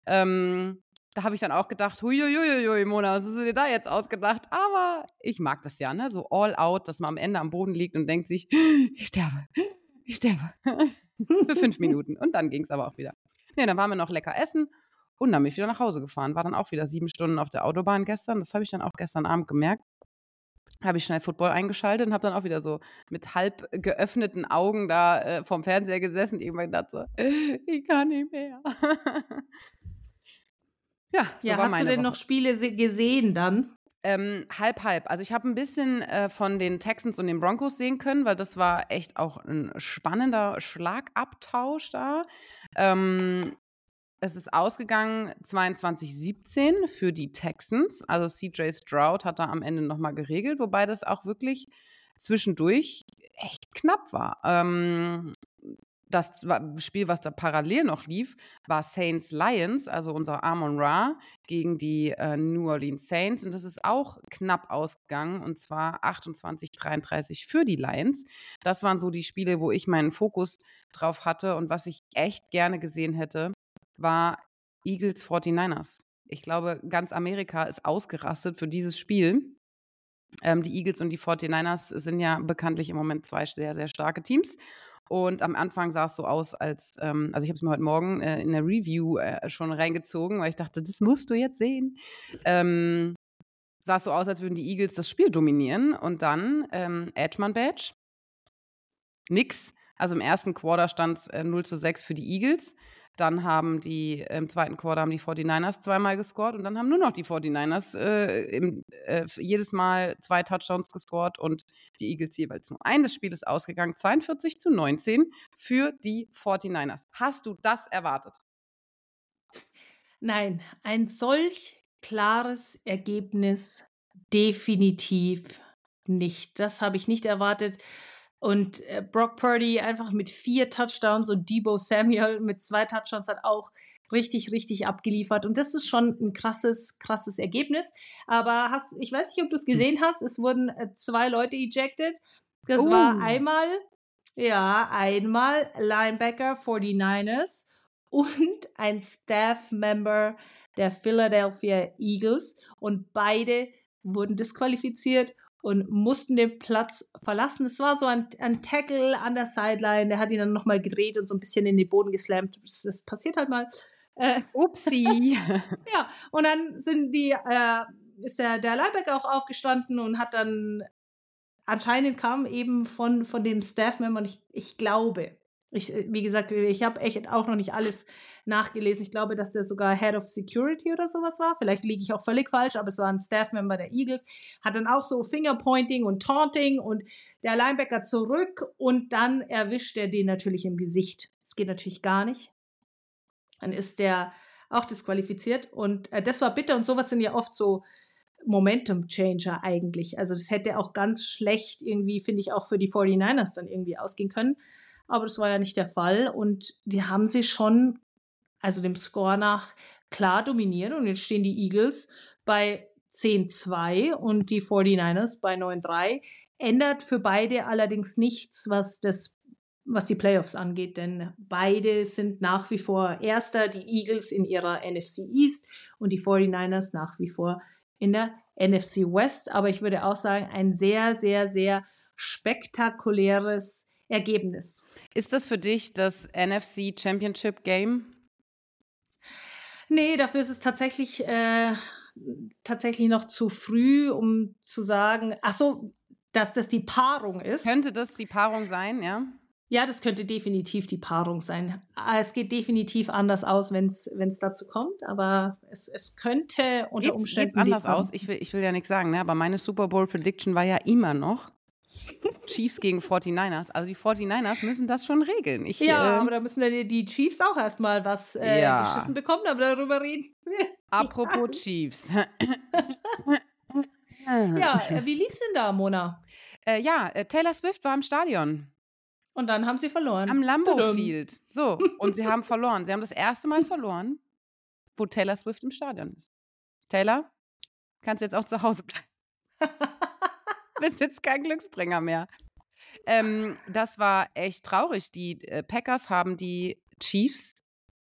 Ähm, da habe ich dann auch gedacht, huiuiuiui, Mona, was hast du dir da jetzt ausgedacht? Aber ich mag das ja, ne? So all out, dass man am Ende am Boden liegt und denkt sich, [gasps] ich sterbe, ich sterbe. [laughs] Für fünf Minuten. Und dann ging es aber auch wieder. Nee, dann waren wir noch lecker essen und dann bin ich wieder nach Hause gefahren. War dann auch wieder sieben Stunden auf der Autobahn gestern. Das habe ich dann auch gestern Abend gemerkt. Habe ich schnell Football eingeschaltet und habe dann auch wieder so mit halb geöffneten Augen da äh, vorm Fernseher gesessen und irgendwann gedacht so, [laughs] ich kann nicht mehr. [laughs] ja, so ja hast du denn Woche. noch Spiele gesehen dann? Ähm, halb, halb. Also ich habe ein bisschen äh, von den Texans und den Broncos sehen können, weil das war echt auch ein spannender Schlagabtausch da. Ähm, es ist ausgegangen 22-17 für die Texans. Also CJ Stroud hat da am Ende nochmal geregelt, wobei das auch wirklich zwischendurch echt knapp war. Ähm, das Spiel, was da parallel noch lief, war Saints Lions, also unser Amon Ra gegen die äh, New Orleans Saints. Und das ist auch knapp ausgegangen, und zwar 28-33 für die Lions. Das waren so die Spiele, wo ich meinen Fokus drauf hatte. Und was ich echt gerne gesehen hätte, war Eagles 49ers. Ich glaube, ganz Amerika ist ausgerastet für dieses Spiel. Ähm, die Eagles und die 49ers sind ja bekanntlich im Moment zwei sehr, sehr starke Teams. Und am Anfang sah es so aus, als, ähm, also ich habe es mir heute Morgen äh, in der Review äh, schon reingezogen, weil ich dachte, das musst du jetzt sehen. Ähm, sah es so aus, als würden die Eagles das Spiel dominieren. Und dann ähm, Edgeman Badge. Nix. Also im ersten Quarter stand es äh, 0 zu 6 für die Eagles. Dann haben die im zweiten Quarter haben die 49ers zweimal gescored und dann haben nur noch die 49ers äh, im, äh, jedes Mal zwei Touchdowns gescored und die Eagles jeweils nur ein. Das Spiel ist ausgegangen 42 zu 19 für die 49ers. Hast du das erwartet? Nein, ein solch klares Ergebnis definitiv nicht. Das habe ich nicht erwartet. Und äh, Brock Purdy einfach mit vier Touchdowns und Debo Samuel mit zwei Touchdowns hat auch richtig, richtig abgeliefert. Und das ist schon ein krasses, krasses Ergebnis. Aber hast, ich weiß nicht, ob du es gesehen hast, es wurden äh, zwei Leute ejected. Das uh. war einmal, ja, einmal Linebacker 49ers und ein Staff-Member der Philadelphia Eagles. Und beide wurden disqualifiziert und mussten den Platz verlassen. Es war so ein, ein Tackle an der Sideline, der hat ihn dann nochmal gedreht und so ein bisschen in den Boden geslammt. Das, das passiert halt mal. Äh, Upsi. [laughs] ja, und dann sind die, äh, ist der, der Linebacker auch aufgestanden und hat dann anscheinend kam eben von, von dem Staff-Member ich, ich glaube, ich, wie gesagt, ich habe echt auch noch nicht alles nachgelesen. Ich glaube, dass der sogar Head of Security oder sowas war. Vielleicht liege ich auch völlig falsch, aber es war ein Staff-Member der Eagles. Hat dann auch so Fingerpointing und Taunting und der Linebacker zurück und dann erwischt er den natürlich im Gesicht. Das geht natürlich gar nicht. Dann ist der auch disqualifiziert und äh, das war bitter und sowas sind ja oft so Momentum Changer eigentlich. Also das hätte auch ganz schlecht irgendwie, finde ich, auch für die 49ers dann irgendwie ausgehen können. Aber das war ja nicht der Fall und die haben sie schon, also dem Score nach, klar dominiert und jetzt stehen die Eagles bei 10-2 und die 49ers bei 9-3. Ändert für beide allerdings nichts, was das was die Playoffs angeht, denn beide sind nach wie vor Erster, die Eagles in ihrer NFC East und die 49ers nach wie vor in der NFC West. Aber ich würde auch sagen, ein sehr, sehr, sehr spektakuläres Ergebnis. Ist das für dich das NFC Championship Game? Nee, dafür ist es tatsächlich, äh, tatsächlich noch zu früh, um zu sagen, ach so, dass das die Paarung ist. Könnte das die Paarung sein, ja? Ja, das könnte definitiv die Paarung sein. Ah, es geht definitiv anders aus, wenn es dazu kommt, aber es, es könnte unter Umständen geht's anders aus. Ich will, ich will ja nichts sagen, ne? aber meine Super Bowl Prediction war ja immer noch Chiefs gegen 49ers. Also die 49ers müssen das schon regeln. Ich, ja, äh, aber da müssen die, die Chiefs auch erstmal was äh, ja. geschissen bekommen, aber darüber reden Apropos [laughs] Chiefs. [laughs] ja, äh, wie lief's denn da, Mona? Äh, ja, äh, Taylor Swift war im Stadion. Und dann haben sie verloren. Am Lambeau Field. So, [laughs] und sie haben verloren. Sie haben das erste Mal verloren, wo Taylor Swift im Stadion ist. Taylor, kannst jetzt auch zu Hause bleiben. [laughs] Bist jetzt kein Glücksbringer mehr. Ähm, das war echt traurig. Die äh, Packers haben die Chiefs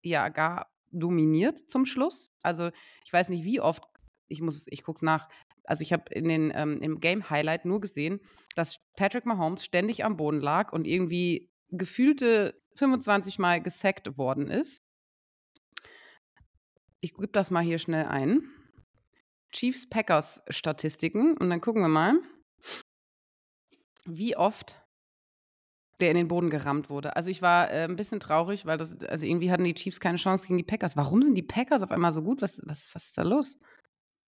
ja gar dominiert zum Schluss. Also ich weiß nicht, wie oft, ich muss, ich guck's nach, also ich habe in den ähm, im Game Highlight nur gesehen, dass Patrick Mahomes ständig am Boden lag und irgendwie gefühlte 25 Mal gesackt worden ist. Ich gebe das mal hier schnell ein. Chiefs Packers Statistiken und dann gucken wir mal, wie oft der in den Boden gerammt wurde. Also ich war äh, ein bisschen traurig, weil das, also irgendwie hatten die Chiefs keine Chance gegen die Packers. Warum sind die Packers auf einmal so gut? Was, was, was ist da los?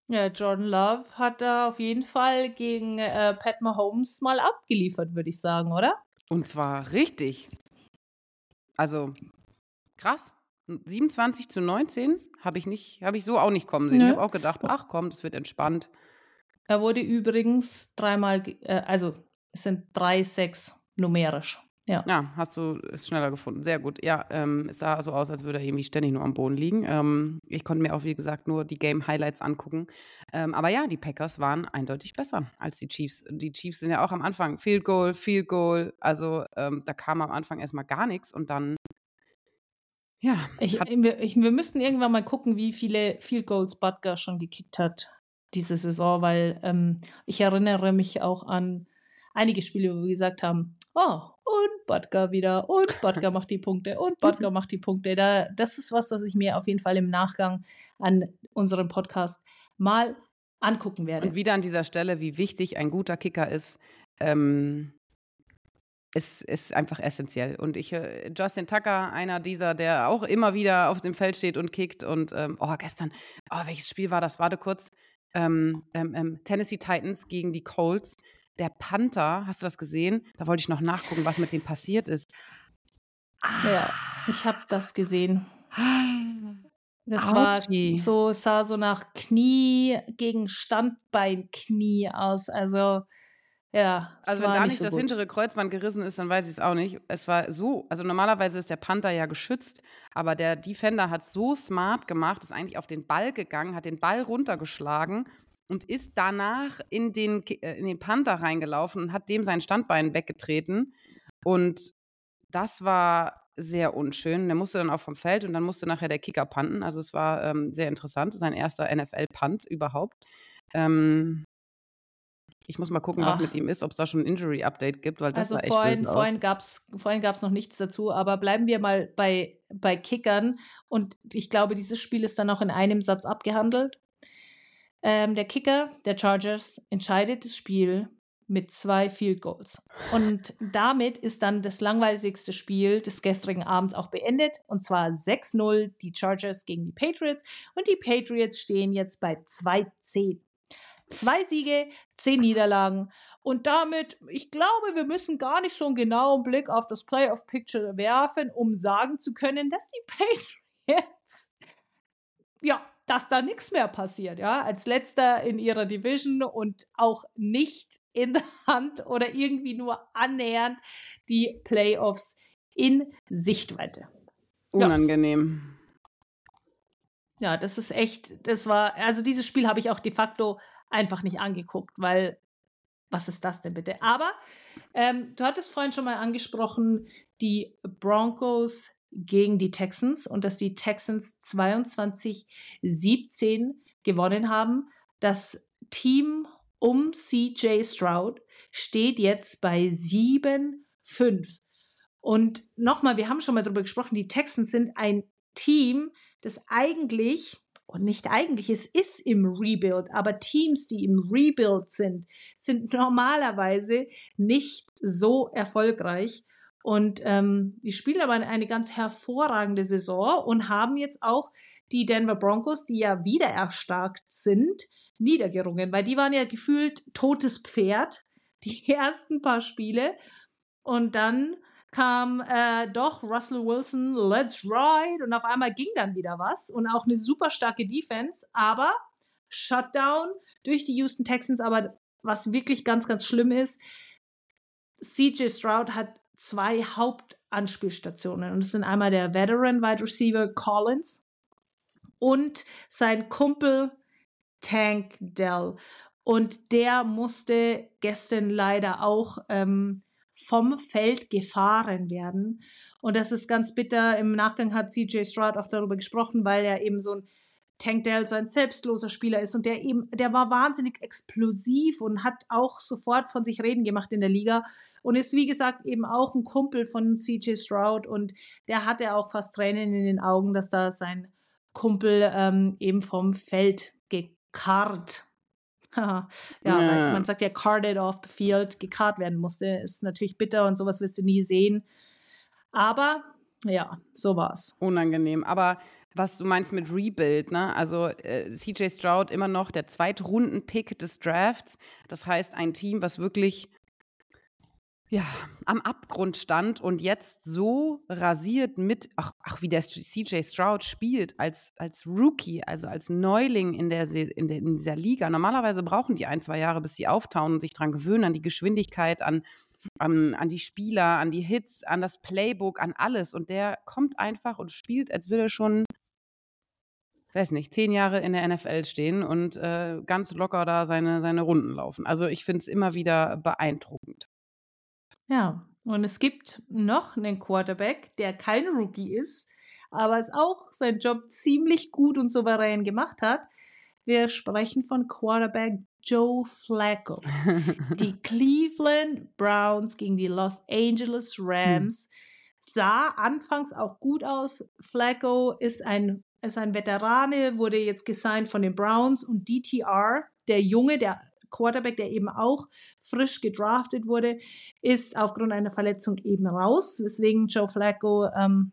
Ja, Jordan Love hat da auf jeden Fall gegen äh, Pat Mahomes mal abgeliefert, würde ich sagen, oder? Und zwar richtig. Also krass. 27 zu 19 habe ich nicht, habe ich so auch nicht kommen sehen. Ne? Ich habe auch gedacht, ach komm, das wird entspannt. Er wurde übrigens dreimal, äh, also es sind drei, sechs numerisch. Ja. ja, hast du es schneller gefunden. Sehr gut. Ja, ähm, es sah so aus, als würde er irgendwie ständig nur am Boden liegen. Ähm, ich konnte mir auch, wie gesagt, nur die Game-Highlights angucken. Ähm, aber ja, die Packers waren eindeutig besser als die Chiefs. Die Chiefs sind ja auch am Anfang Field Goal, Field Goal. Also ähm, da kam am Anfang erstmal gar nichts und dann ja. Ich, wir, ich, wir müssten irgendwann mal gucken, wie viele Field Goals Butker schon gekickt hat diese Saison, weil ähm, ich erinnere mich auch an einige Spiele, wo wir gesagt haben, oh, und Butker wieder und Butker [laughs] macht die Punkte und Butker macht die Punkte. Da, das ist was, was ich mir auf jeden Fall im Nachgang an unserem Podcast mal angucken werde. Und wieder an dieser Stelle, wie wichtig ein guter Kicker ist. Ähm, ist, ist einfach essentiell. Und ich, äh, Justin Tucker, einer dieser, der auch immer wieder auf dem Feld steht und kickt. Und ähm, oh, gestern, oh, welches Spiel war das? Warte kurz. Ähm, ähm, ähm Tennessee Titans gegen die Colts der Panther, hast du das gesehen? Da wollte ich noch nachgucken, was mit dem passiert ist. Ah. Ja, ich habe das gesehen. Das Autschi. war so, sah so nach Knie gegen Standbeinknie aus. Also, ja. Also, wenn da nicht, so das gut. hintere Kreuzband gerissen ist, dann weiß ich es auch nicht. Es war so, also normalerweise ist der Panther ja geschützt, aber der Defender hat so smart gemacht, ist eigentlich auf den Ball gegangen, hat den Ball runtergeschlagen und ist danach in den, äh, in den Panther reingelaufen und hat dem sein Standbein weggetreten. Und das war sehr unschön. Der musste dann auch vom Feld und dann musste nachher der Kicker panten. Also es war ähm, sehr interessant. Sein erster NFL-Punt überhaupt. Ähm, Ich muss mal gucken, was Ach. mit ihm ist, ob es da schon ein Injury-Update gibt, weil das Also war echt vorhin, vorhin gab es vorhin gab's noch nichts dazu, aber bleiben wir mal bei, bei Kickern. Und ich glaube, dieses Spiel ist dann auch in einem Satz abgehandelt. Ähm, der Kicker der Chargers entscheidet das Spiel mit zwei Field Goals. Und damit ist dann das langweiligste Spiel des gestrigen Abends auch beendet. Und zwar 6-0 die Chargers gegen die Patriots. Und die Patriots stehen jetzt bei 2-10. Zwei Siege, zehn Niederlagen. Und damit, ich glaube, wir müssen gar nicht so einen genauen Blick auf das Playoff Picture werfen, um sagen zu können, dass die [laughs] Patriots, ja, dass da nichts mehr passiert, ja, als letzter in ihrer Division und auch nicht in der Hand oder irgendwie nur annähernd die Playoffs in Sichtweite. Ja. Unangenehm. Ja, das ist echt, das war, also dieses Spiel habe ich auch de facto einfach nicht angeguckt, weil, was ist das denn bitte? Aber ähm, du hattest vorhin schon mal angesprochen, die Broncos gegen die Texans und dass die Texans 22-17 gewonnen haben. Das Team um CJ Stroud steht jetzt bei 7-5. Und nochmal, wir haben schon mal darüber gesprochen, die Texans sind ein Team, das eigentlich, und nicht eigentlich, es ist im Rebuild, aber Teams, die im Rebuild sind, sind normalerweise nicht so erfolgreich. Und ähm, die spielen aber eine ganz hervorragende Saison und haben jetzt auch die Denver Broncos, die ja wieder erstarkt sind, niedergerungen, weil die waren ja gefühlt totes Pferd, [laughs] die ersten paar Spiele. Und dann kam äh, doch Russell Wilson, let's ride. Und auf einmal ging dann wieder was. Und auch eine super starke Defense, aber Shutdown durch die Houston Texans. Aber was wirklich ganz, ganz schlimm ist, CJ Stroud hat zwei Hauptanspielstationen. Und das sind einmal der Veteran Wide Receiver Collins und sein Kumpel Tank Dell. Und der musste gestern leider auch ähm, vom Feld gefahren werden. Und das ist ganz bitter. Im Nachgang hat CJ Stroud auch darüber gesprochen, weil er eben so ein Tank Dell so ein selbstloser Spieler ist und der eben, der war wahnsinnig explosiv und hat auch sofort von sich reden gemacht in der Liga und ist wie gesagt eben auch ein Kumpel von CJ Stroud und der hatte auch fast Tränen in den Augen, dass da sein Kumpel ähm, eben vom Feld gekarrt [laughs] ja, Ja. man sagt ja carded off the field, gekarrt werden musste. Ist natürlich bitter und sowas wirst du nie sehen. Aber ja, so war's. Unangenehm. Aber was du meinst mit Rebuild, ne? Also äh, CJ Stroud immer noch der Zweitrunden-Pick des Drafts. Das heißt, ein Team, was wirklich ja, am Abgrund stand und jetzt so rasiert mit, ach, ach wie der CJ Stroud spielt, als, als Rookie, also als Neuling in, der, in, der, in dieser Liga. Normalerweise brauchen die ein, zwei Jahre, bis sie auftauen und sich dran gewöhnen, an die Geschwindigkeit, an, an, an die Spieler, an die Hits, an das Playbook, an alles. Und der kommt einfach und spielt, als würde er schon, weiß nicht, zehn Jahre in der NFL stehen und äh, ganz locker da seine, seine Runden laufen. Also ich finde es immer wieder beeindruckend. Ja, und es gibt noch einen Quarterback, der kein Rookie ist, aber es auch seinen Job ziemlich gut und souverän gemacht hat. Wir sprechen von Quarterback Joe Flacco. Die [laughs] Cleveland Browns gegen die Los Angeles Rams sah anfangs auch gut aus. Flacco ist ein, ist ein Veterane, wurde jetzt gesigned von den Browns und DTR, der Junge, der Quarterback, der eben auch frisch gedraftet wurde, ist aufgrund einer Verletzung eben raus, weswegen Joe Flacco ähm,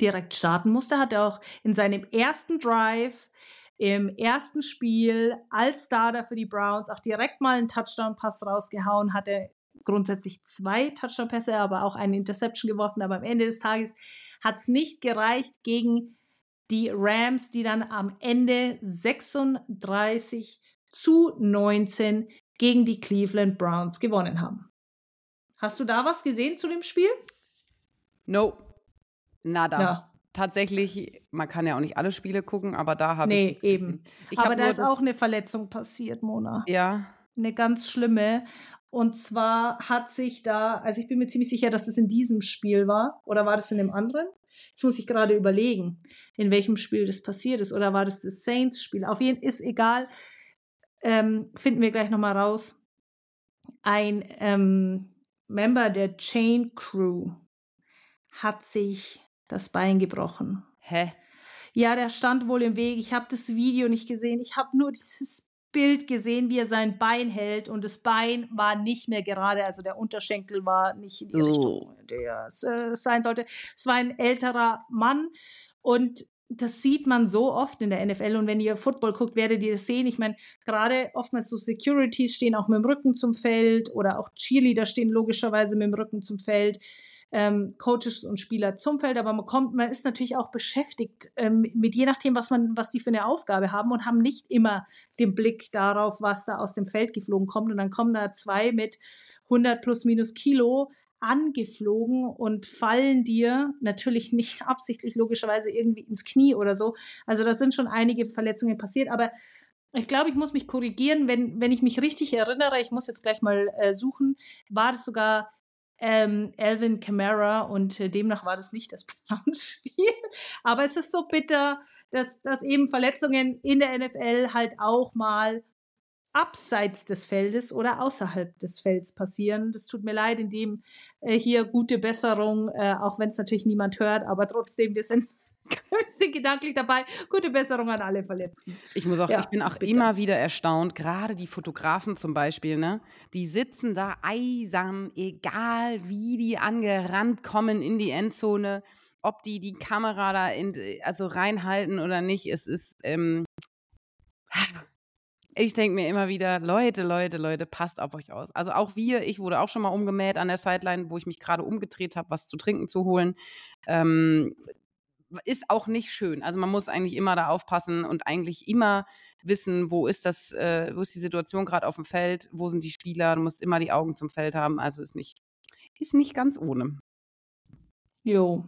direkt starten musste. Hat er auch in seinem ersten Drive im ersten Spiel als Starter für die Browns auch direkt mal einen Touchdown-Pass rausgehauen, hatte grundsätzlich zwei Touchdown-Pässe, aber auch eine Interception geworfen. Aber am Ende des Tages hat es nicht gereicht gegen die Rams, die dann am Ende 36 zu 19 gegen die Cleveland Browns gewonnen haben. Hast du da was gesehen zu dem Spiel? No, nada. Ja. Tatsächlich, man kann ja auch nicht alle Spiele gucken, aber da habe Nee, ich. eben. Ich Aber da ist auch eine Verletzung passiert, Mona. Ja, Eine ganz schlimme. Und zwar hat sich da, also ich bin mir ziemlich sicher, dass es in diesem Spiel war. Oder war das in dem anderen? Jetzt muss ich gerade überlegen, in welchem Spiel das passiert ist. Oder war das das Saints-Spiel? Auf jeden Fall ist egal. Ähm, finden wir gleich nochmal raus. ein ähm, Member der Chain Crew hat sich das Bein gebrochen. Hä? Ja, der stand wohl im Weg. Ich habe das Video nicht gesehen. Ich habe nur dieses Bild gesehen, wie er sein Bein hält und das Bein war nicht mehr gerade, also der Unterschenkel war nicht in die Oh. Richtung, der es äh, sein sollte. Es war ein älterer Mann und das sieht man so oft in der NFL und wenn ihr Football guckt, werdet ihr das sehen. Ich meine, gerade oftmals so Securities stehen auch mit dem Rücken zum Feld oder auch Cheerleader stehen logischerweise mit dem Rücken zum Feld ähm, Coaches und Spieler zum Feld, aber man kommt, man ist natürlich auch beschäftigt ähm, mit je nachdem, was man, was die für eine Aufgabe haben und haben nicht immer den Blick darauf, was da aus dem Feld geflogen kommt und dann kommen da zwei mit 100 plus minus Kilo angeflogen und fallen dir natürlich nicht [laughs] absichtlich logischerweise irgendwie ins Knie oder so. Also da sind schon einige Verletzungen passiert, aber ich glaube, ich muss mich korrigieren, wenn, wenn ich mich richtig erinnere, ich muss jetzt gleich mal äh, suchen, war das sogar ähm, Alvin Kamara und äh, demnach war das nicht das [laughs] Planspiel. Aber es ist so bitter, dass, dass eben Verletzungen in der NFL halt auch mal abseits des Feldes oder außerhalb des Felds passieren. Das tut mir leid, in dem äh, hier gute Besserung, äh, auch wenn es natürlich niemand hört, aber trotzdem, wir sind, [laughs] sind gedanklich dabei. Gute Besserung an alle Verletzten. Ich muss auch, Ja, ich bin auch bitte. immer wieder erstaunt, gerade die Fotografen zum Beispiel, ne? Die sitzen da eisern, egal wie die angerannt kommen in die Endzone, ob die die Kamera da in, also reinhalten oder nicht. Es ist, ähm, [laughs] ich denke mir immer wieder, Leute, Leute, Leute, passt auf euch aus. Also auch wir, ich wurde auch schon mal umgemäht an der Sideline, wo ich mich gerade umgedreht habe, was zu trinken zu holen. Ähm, ist auch nicht schön. Also man muss eigentlich immer da aufpassen und eigentlich immer wissen, wo ist das, äh, wo ist die Situation gerade auf dem Feld, wo sind die Spieler, du musst immer die Augen zum Feld haben. Also ist nicht, ist nicht ganz ohne. Jo.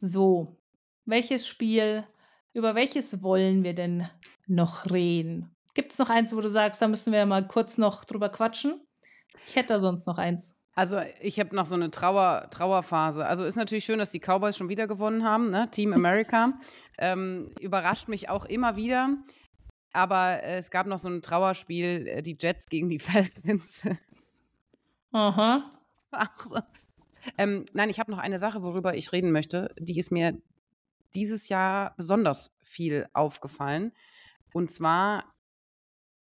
So. Welches Spiel, über welches wollen wir denn noch reden? Gibt es noch eins, wo du sagst, da müssen wir mal kurz noch drüber quatschen? Ich hätte da sonst noch eins. Also ich habe noch so eine Trauer, Trauerphase. Also ist natürlich schön, dass die Cowboys schon wieder gewonnen haben, ne? Team America. [laughs] ähm, überrascht mich auch immer wieder. Aber äh, es gab noch so ein Trauerspiel, äh, die Jets gegen die [laughs] Falcons. Aha. Ähm, nein, ich habe noch eine Sache, worüber ich reden möchte. Die ist mir dieses Jahr besonders viel aufgefallen. Und zwar,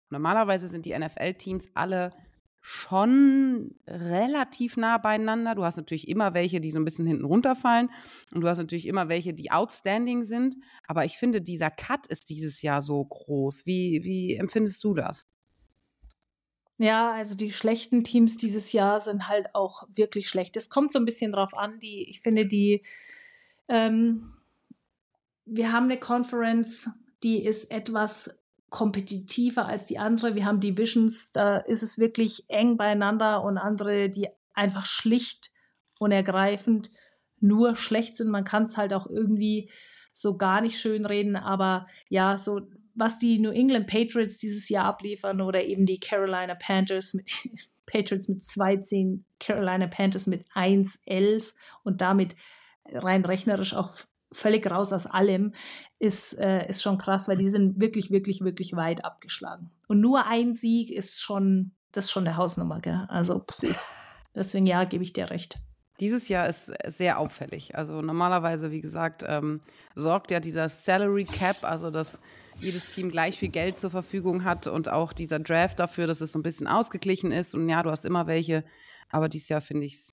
normalerweise sind die NFL-Teams alle schon relativ nah beieinander. Du hast natürlich immer welche, die so ein bisschen hinten runterfallen. Und du hast natürlich immer welche, die outstanding sind. Aber ich finde, dieser Cut ist dieses Jahr so groß. Wie, wie empfindest du das? Ja, also die schlechten Teams dieses Jahr sind halt auch wirklich schlecht. Es kommt so ein bisschen drauf an, die, ich finde, die, ähm, wir haben eine Conference, die ist etwas kompetitiver als die andere. Wir haben Divisions, da ist es wirklich eng beieinander und andere, die einfach schlicht und ergreifend nur schlecht sind. Man kann es halt auch irgendwie so gar nicht schön reden, aber ja, so was die New England Patriots dieses Jahr abliefern oder eben die Carolina Panthers mit [laughs] Patriots mit 2-10, Carolina Panthers mit 1-11 und damit rein rechnerisch auch völlig raus aus allem, ist, äh, ist schon krass, weil die sind wirklich, wirklich, wirklich weit abgeschlagen. Und nur ein Sieg ist schon, das ist schon der Hausnummer, gell? Also, pff. deswegen ja, gebe ich dir recht. Dieses Jahr ist sehr auffällig. Also normalerweise, wie gesagt, ähm, sorgt ja dieser Salary Cap, also dass jedes Team gleich viel Geld zur Verfügung hat und auch dieser Draft dafür, dass es so ein bisschen ausgeglichen ist. Und ja, du hast immer welche, aber dieses Jahr finde ich es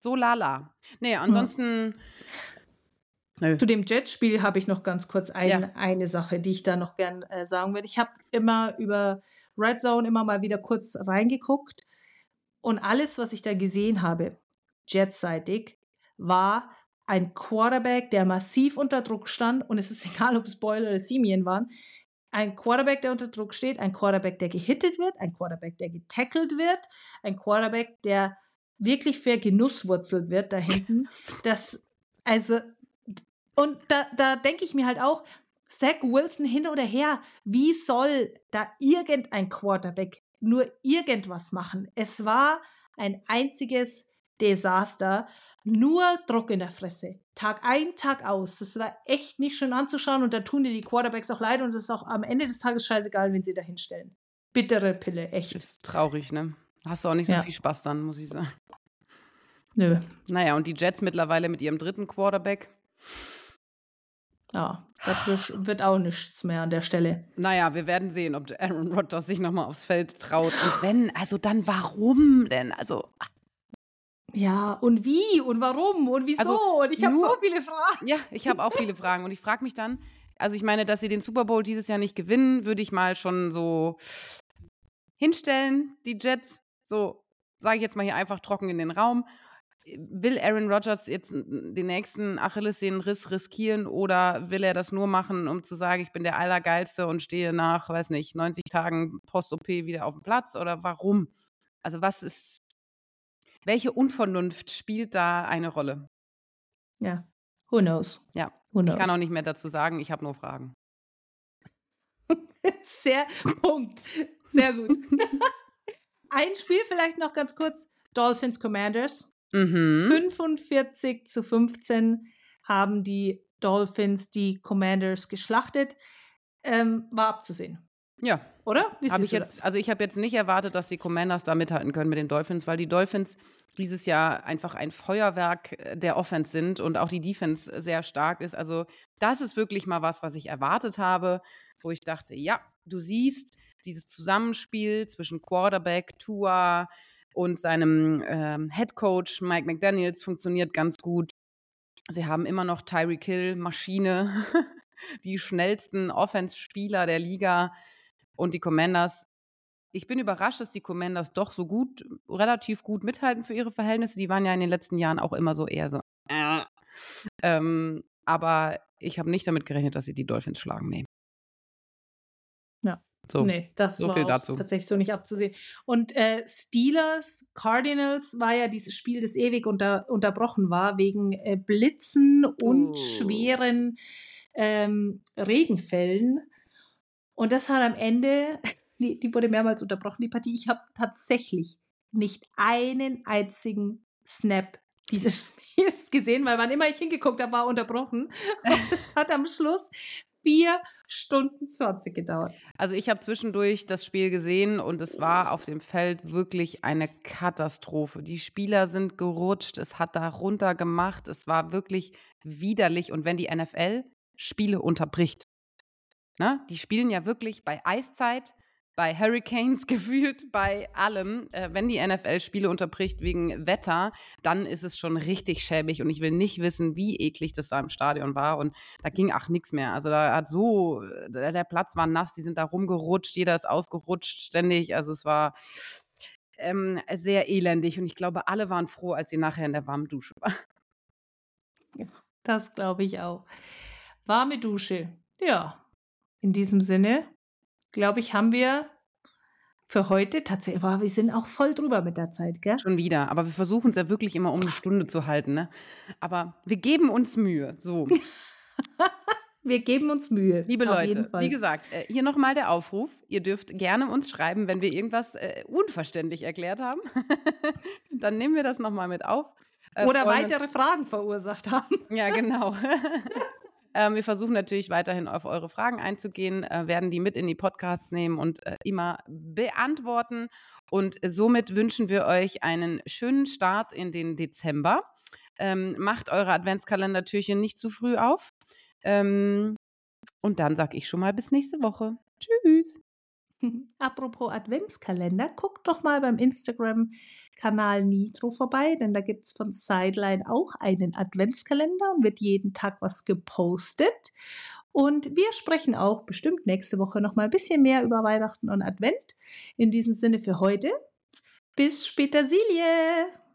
so lala. Nee, ansonsten. Nö. Zu dem Jetspiel habe ich noch ganz kurz ein, Ja. eine Sache, die ich da noch gern äh, sagen würde. Ich habe immer über Red Zone immer mal wieder kurz reingeguckt und alles, was ich da gesehen habe, jetseitig, war ein Quarterback, der massiv unter Druck stand und es ist [laughs] egal, ob es Boyle oder Simeon waren. Ein Quarterback, der unter Druck steht, ein Quarterback, der gehittet wird, ein Quarterback, der getackelt wird, ein Quarterback, der wirklich vergenusswurzelt wird da hinten. [laughs] Das, also, und da, da denke ich mir halt auch, Zach Wilson hin oder her, wie soll da irgendein Quarterback nur irgendwas machen? Es war ein einziges Desaster, nur Druck in der Fresse. Tag ein, Tag aus. Das war echt nicht schön anzuschauen und da tun dir die Quarterbacks auch leid und es ist auch am Ende des Tages scheißegal, wen sie da hinstellen. bittere Pille, echt. Ist traurig, ne? Hast du auch nicht so Ja. viel Spaß dann, muss ich sagen. Nö. Naja, und die Jets mittlerweile mit ihrem dritten Quarterback. Ja, das wird- auch nichts mehr an der Stelle. Naja, wir werden sehen, ob Aaron Rodgers sich nochmal aufs Feld traut. Und wenn, also dann warum denn? Also, Ja, und wie und warum und wieso? Also, und ich habe so viele Fragen. ja, ich habe auch viele Fragen. Und ich frage mich dann, also ich meine, dass sie den Super Bowl dieses Jahr nicht gewinnen, würde ich mal schon so hinstellen, die Jets. So, sage ich jetzt mal hier einfach trocken in den Raum. Will Aaron Rodgers jetzt den nächsten Achillessehnenriss riskieren oder will er das nur machen, um zu sagen, ich bin der Allergeilste und stehe nach, weiß nicht, 90 Tagen Post-OP wieder auf dem Platz? Oder warum? Also was ist, welche Unvernunft spielt da eine Rolle? Ja, who knows? Ja, Who ich knows? kann auch nicht mehr dazu sagen, ich habe nur Fragen. [laughs] Sehr, Punkt. Sehr gut. [laughs] Ein Spiel vielleicht noch ganz kurz. Dolphins Commanders. Mhm. 45 zu 15 haben die Dolphins die Commanders geschlachtet. Ähm, war abzusehen, Ja, oder? Wie siehst ich jetzt, das? also ich habe jetzt nicht erwartet, dass die Commanders da mithalten können mit den Dolphins, weil die Dolphins dieses Jahr einfach ein Feuerwerk äh, der Offense sind und auch die Defense sehr stark ist. Also das ist wirklich mal was, was ich erwartet habe, wo ich dachte, ja, du siehst dieses Zusammenspiel zwischen Quarterback, Tua und seinem ähm, Head Coach Mike McDaniels funktioniert ganz gut. Sie haben immer noch Tyreek Hill, Maschine, [laughs] die schnellsten Offense-Spieler der Liga und die Commanders. Ich bin überrascht, dass die Commanders doch so gut, relativ gut mithalten für ihre Verhältnisse. Die waren ja in den letzten Jahren auch immer so eher so. Äh. Ähm, aber ich habe nicht damit gerechnet, dass sie die Dolphins schlagen. Nee. Ja. So. nee, das so war viel auch dazu. tatsächlich so nicht abzusehen. Und äh, Steelers, Cardinals war ja dieses Spiel, das ewig unter, unterbrochen war, wegen äh, Blitzen und Oh. schweren ähm, Regenfällen. Und das hat am Ende, [laughs] die, die wurde mehrmals unterbrochen, die Partie. Ich habe tatsächlich nicht einen einzigen Snap dieses [laughs] Spiels gesehen, weil wann immer ich hingeguckt habe, war unterbrochen. Und es hat am Schluss vier Stunden 20 gedauert. Also ich habe zwischendurch das Spiel gesehen und es war auf dem Feld wirklich eine Katastrophe. Die Spieler sind gerutscht, es hat da runter gemacht, es war wirklich widerlich. Und wenn die NFL Spiele unterbricht, ne, die spielen ja wirklich bei Eiszeit, bei Hurricanes [laughs] gefühlt, bei allem. Äh, wenn die NFL Spiele unterbricht wegen Wetter, dann ist es schon richtig schäbig und ich will nicht wissen, wie eklig das da im Stadion war. Und da ging auch nichts mehr. Also da hat so, der der Platz war nass, die sind da rumgerutscht, jeder ist ausgerutscht ständig. Also es war ähm, sehr elendig und ich glaube, alle waren froh, als sie nachher in der warmen Dusche waren. [laughs] Das glaube ich auch. Warme Dusche. Ja, in diesem Sinne, glaube ich, haben wir für heute tatsächlich, wow, wir sind auch voll drüber mit der Zeit, gell? Schon wieder. Aber wir versuchen es ja wirklich immer um eine Stunde zu halten. Ne? Aber wir geben uns Mühe. So. [laughs] Wir geben uns Mühe. Liebe Leute, wie gesagt, äh, hier nochmal der Aufruf. Ihr dürft gerne uns schreiben, wenn wir irgendwas äh, unverständlich erklärt haben. [laughs] Dann nehmen wir das nochmal mit auf. Äh, Oder weitere Fragen verursacht haben. Ja, genau. [laughs] ähm, wir versuchen natürlich weiterhin auf eure Fragen einzugehen, äh, werden die mit in die Podcasts nehmen und äh, immer beantworten. Und somit wünschen wir euch einen schönen Start in den Dezember. Ähm, macht eure Adventskalendertürchen nicht zu früh auf. Ähm, und dann sage ich schon mal bis nächste Woche. Tschüss. [laughs] Apropos Adventskalender, guckt doch mal beim Instagram-Kanal Nitro vorbei, denn da gibt es von Sideline auch einen Adventskalender und wird jeden Tag was gepostet. Und wir sprechen auch bestimmt nächste Woche noch mal ein bisschen mehr über Weihnachten und Advent. In diesem Sinne für heute. Bis später, Silje!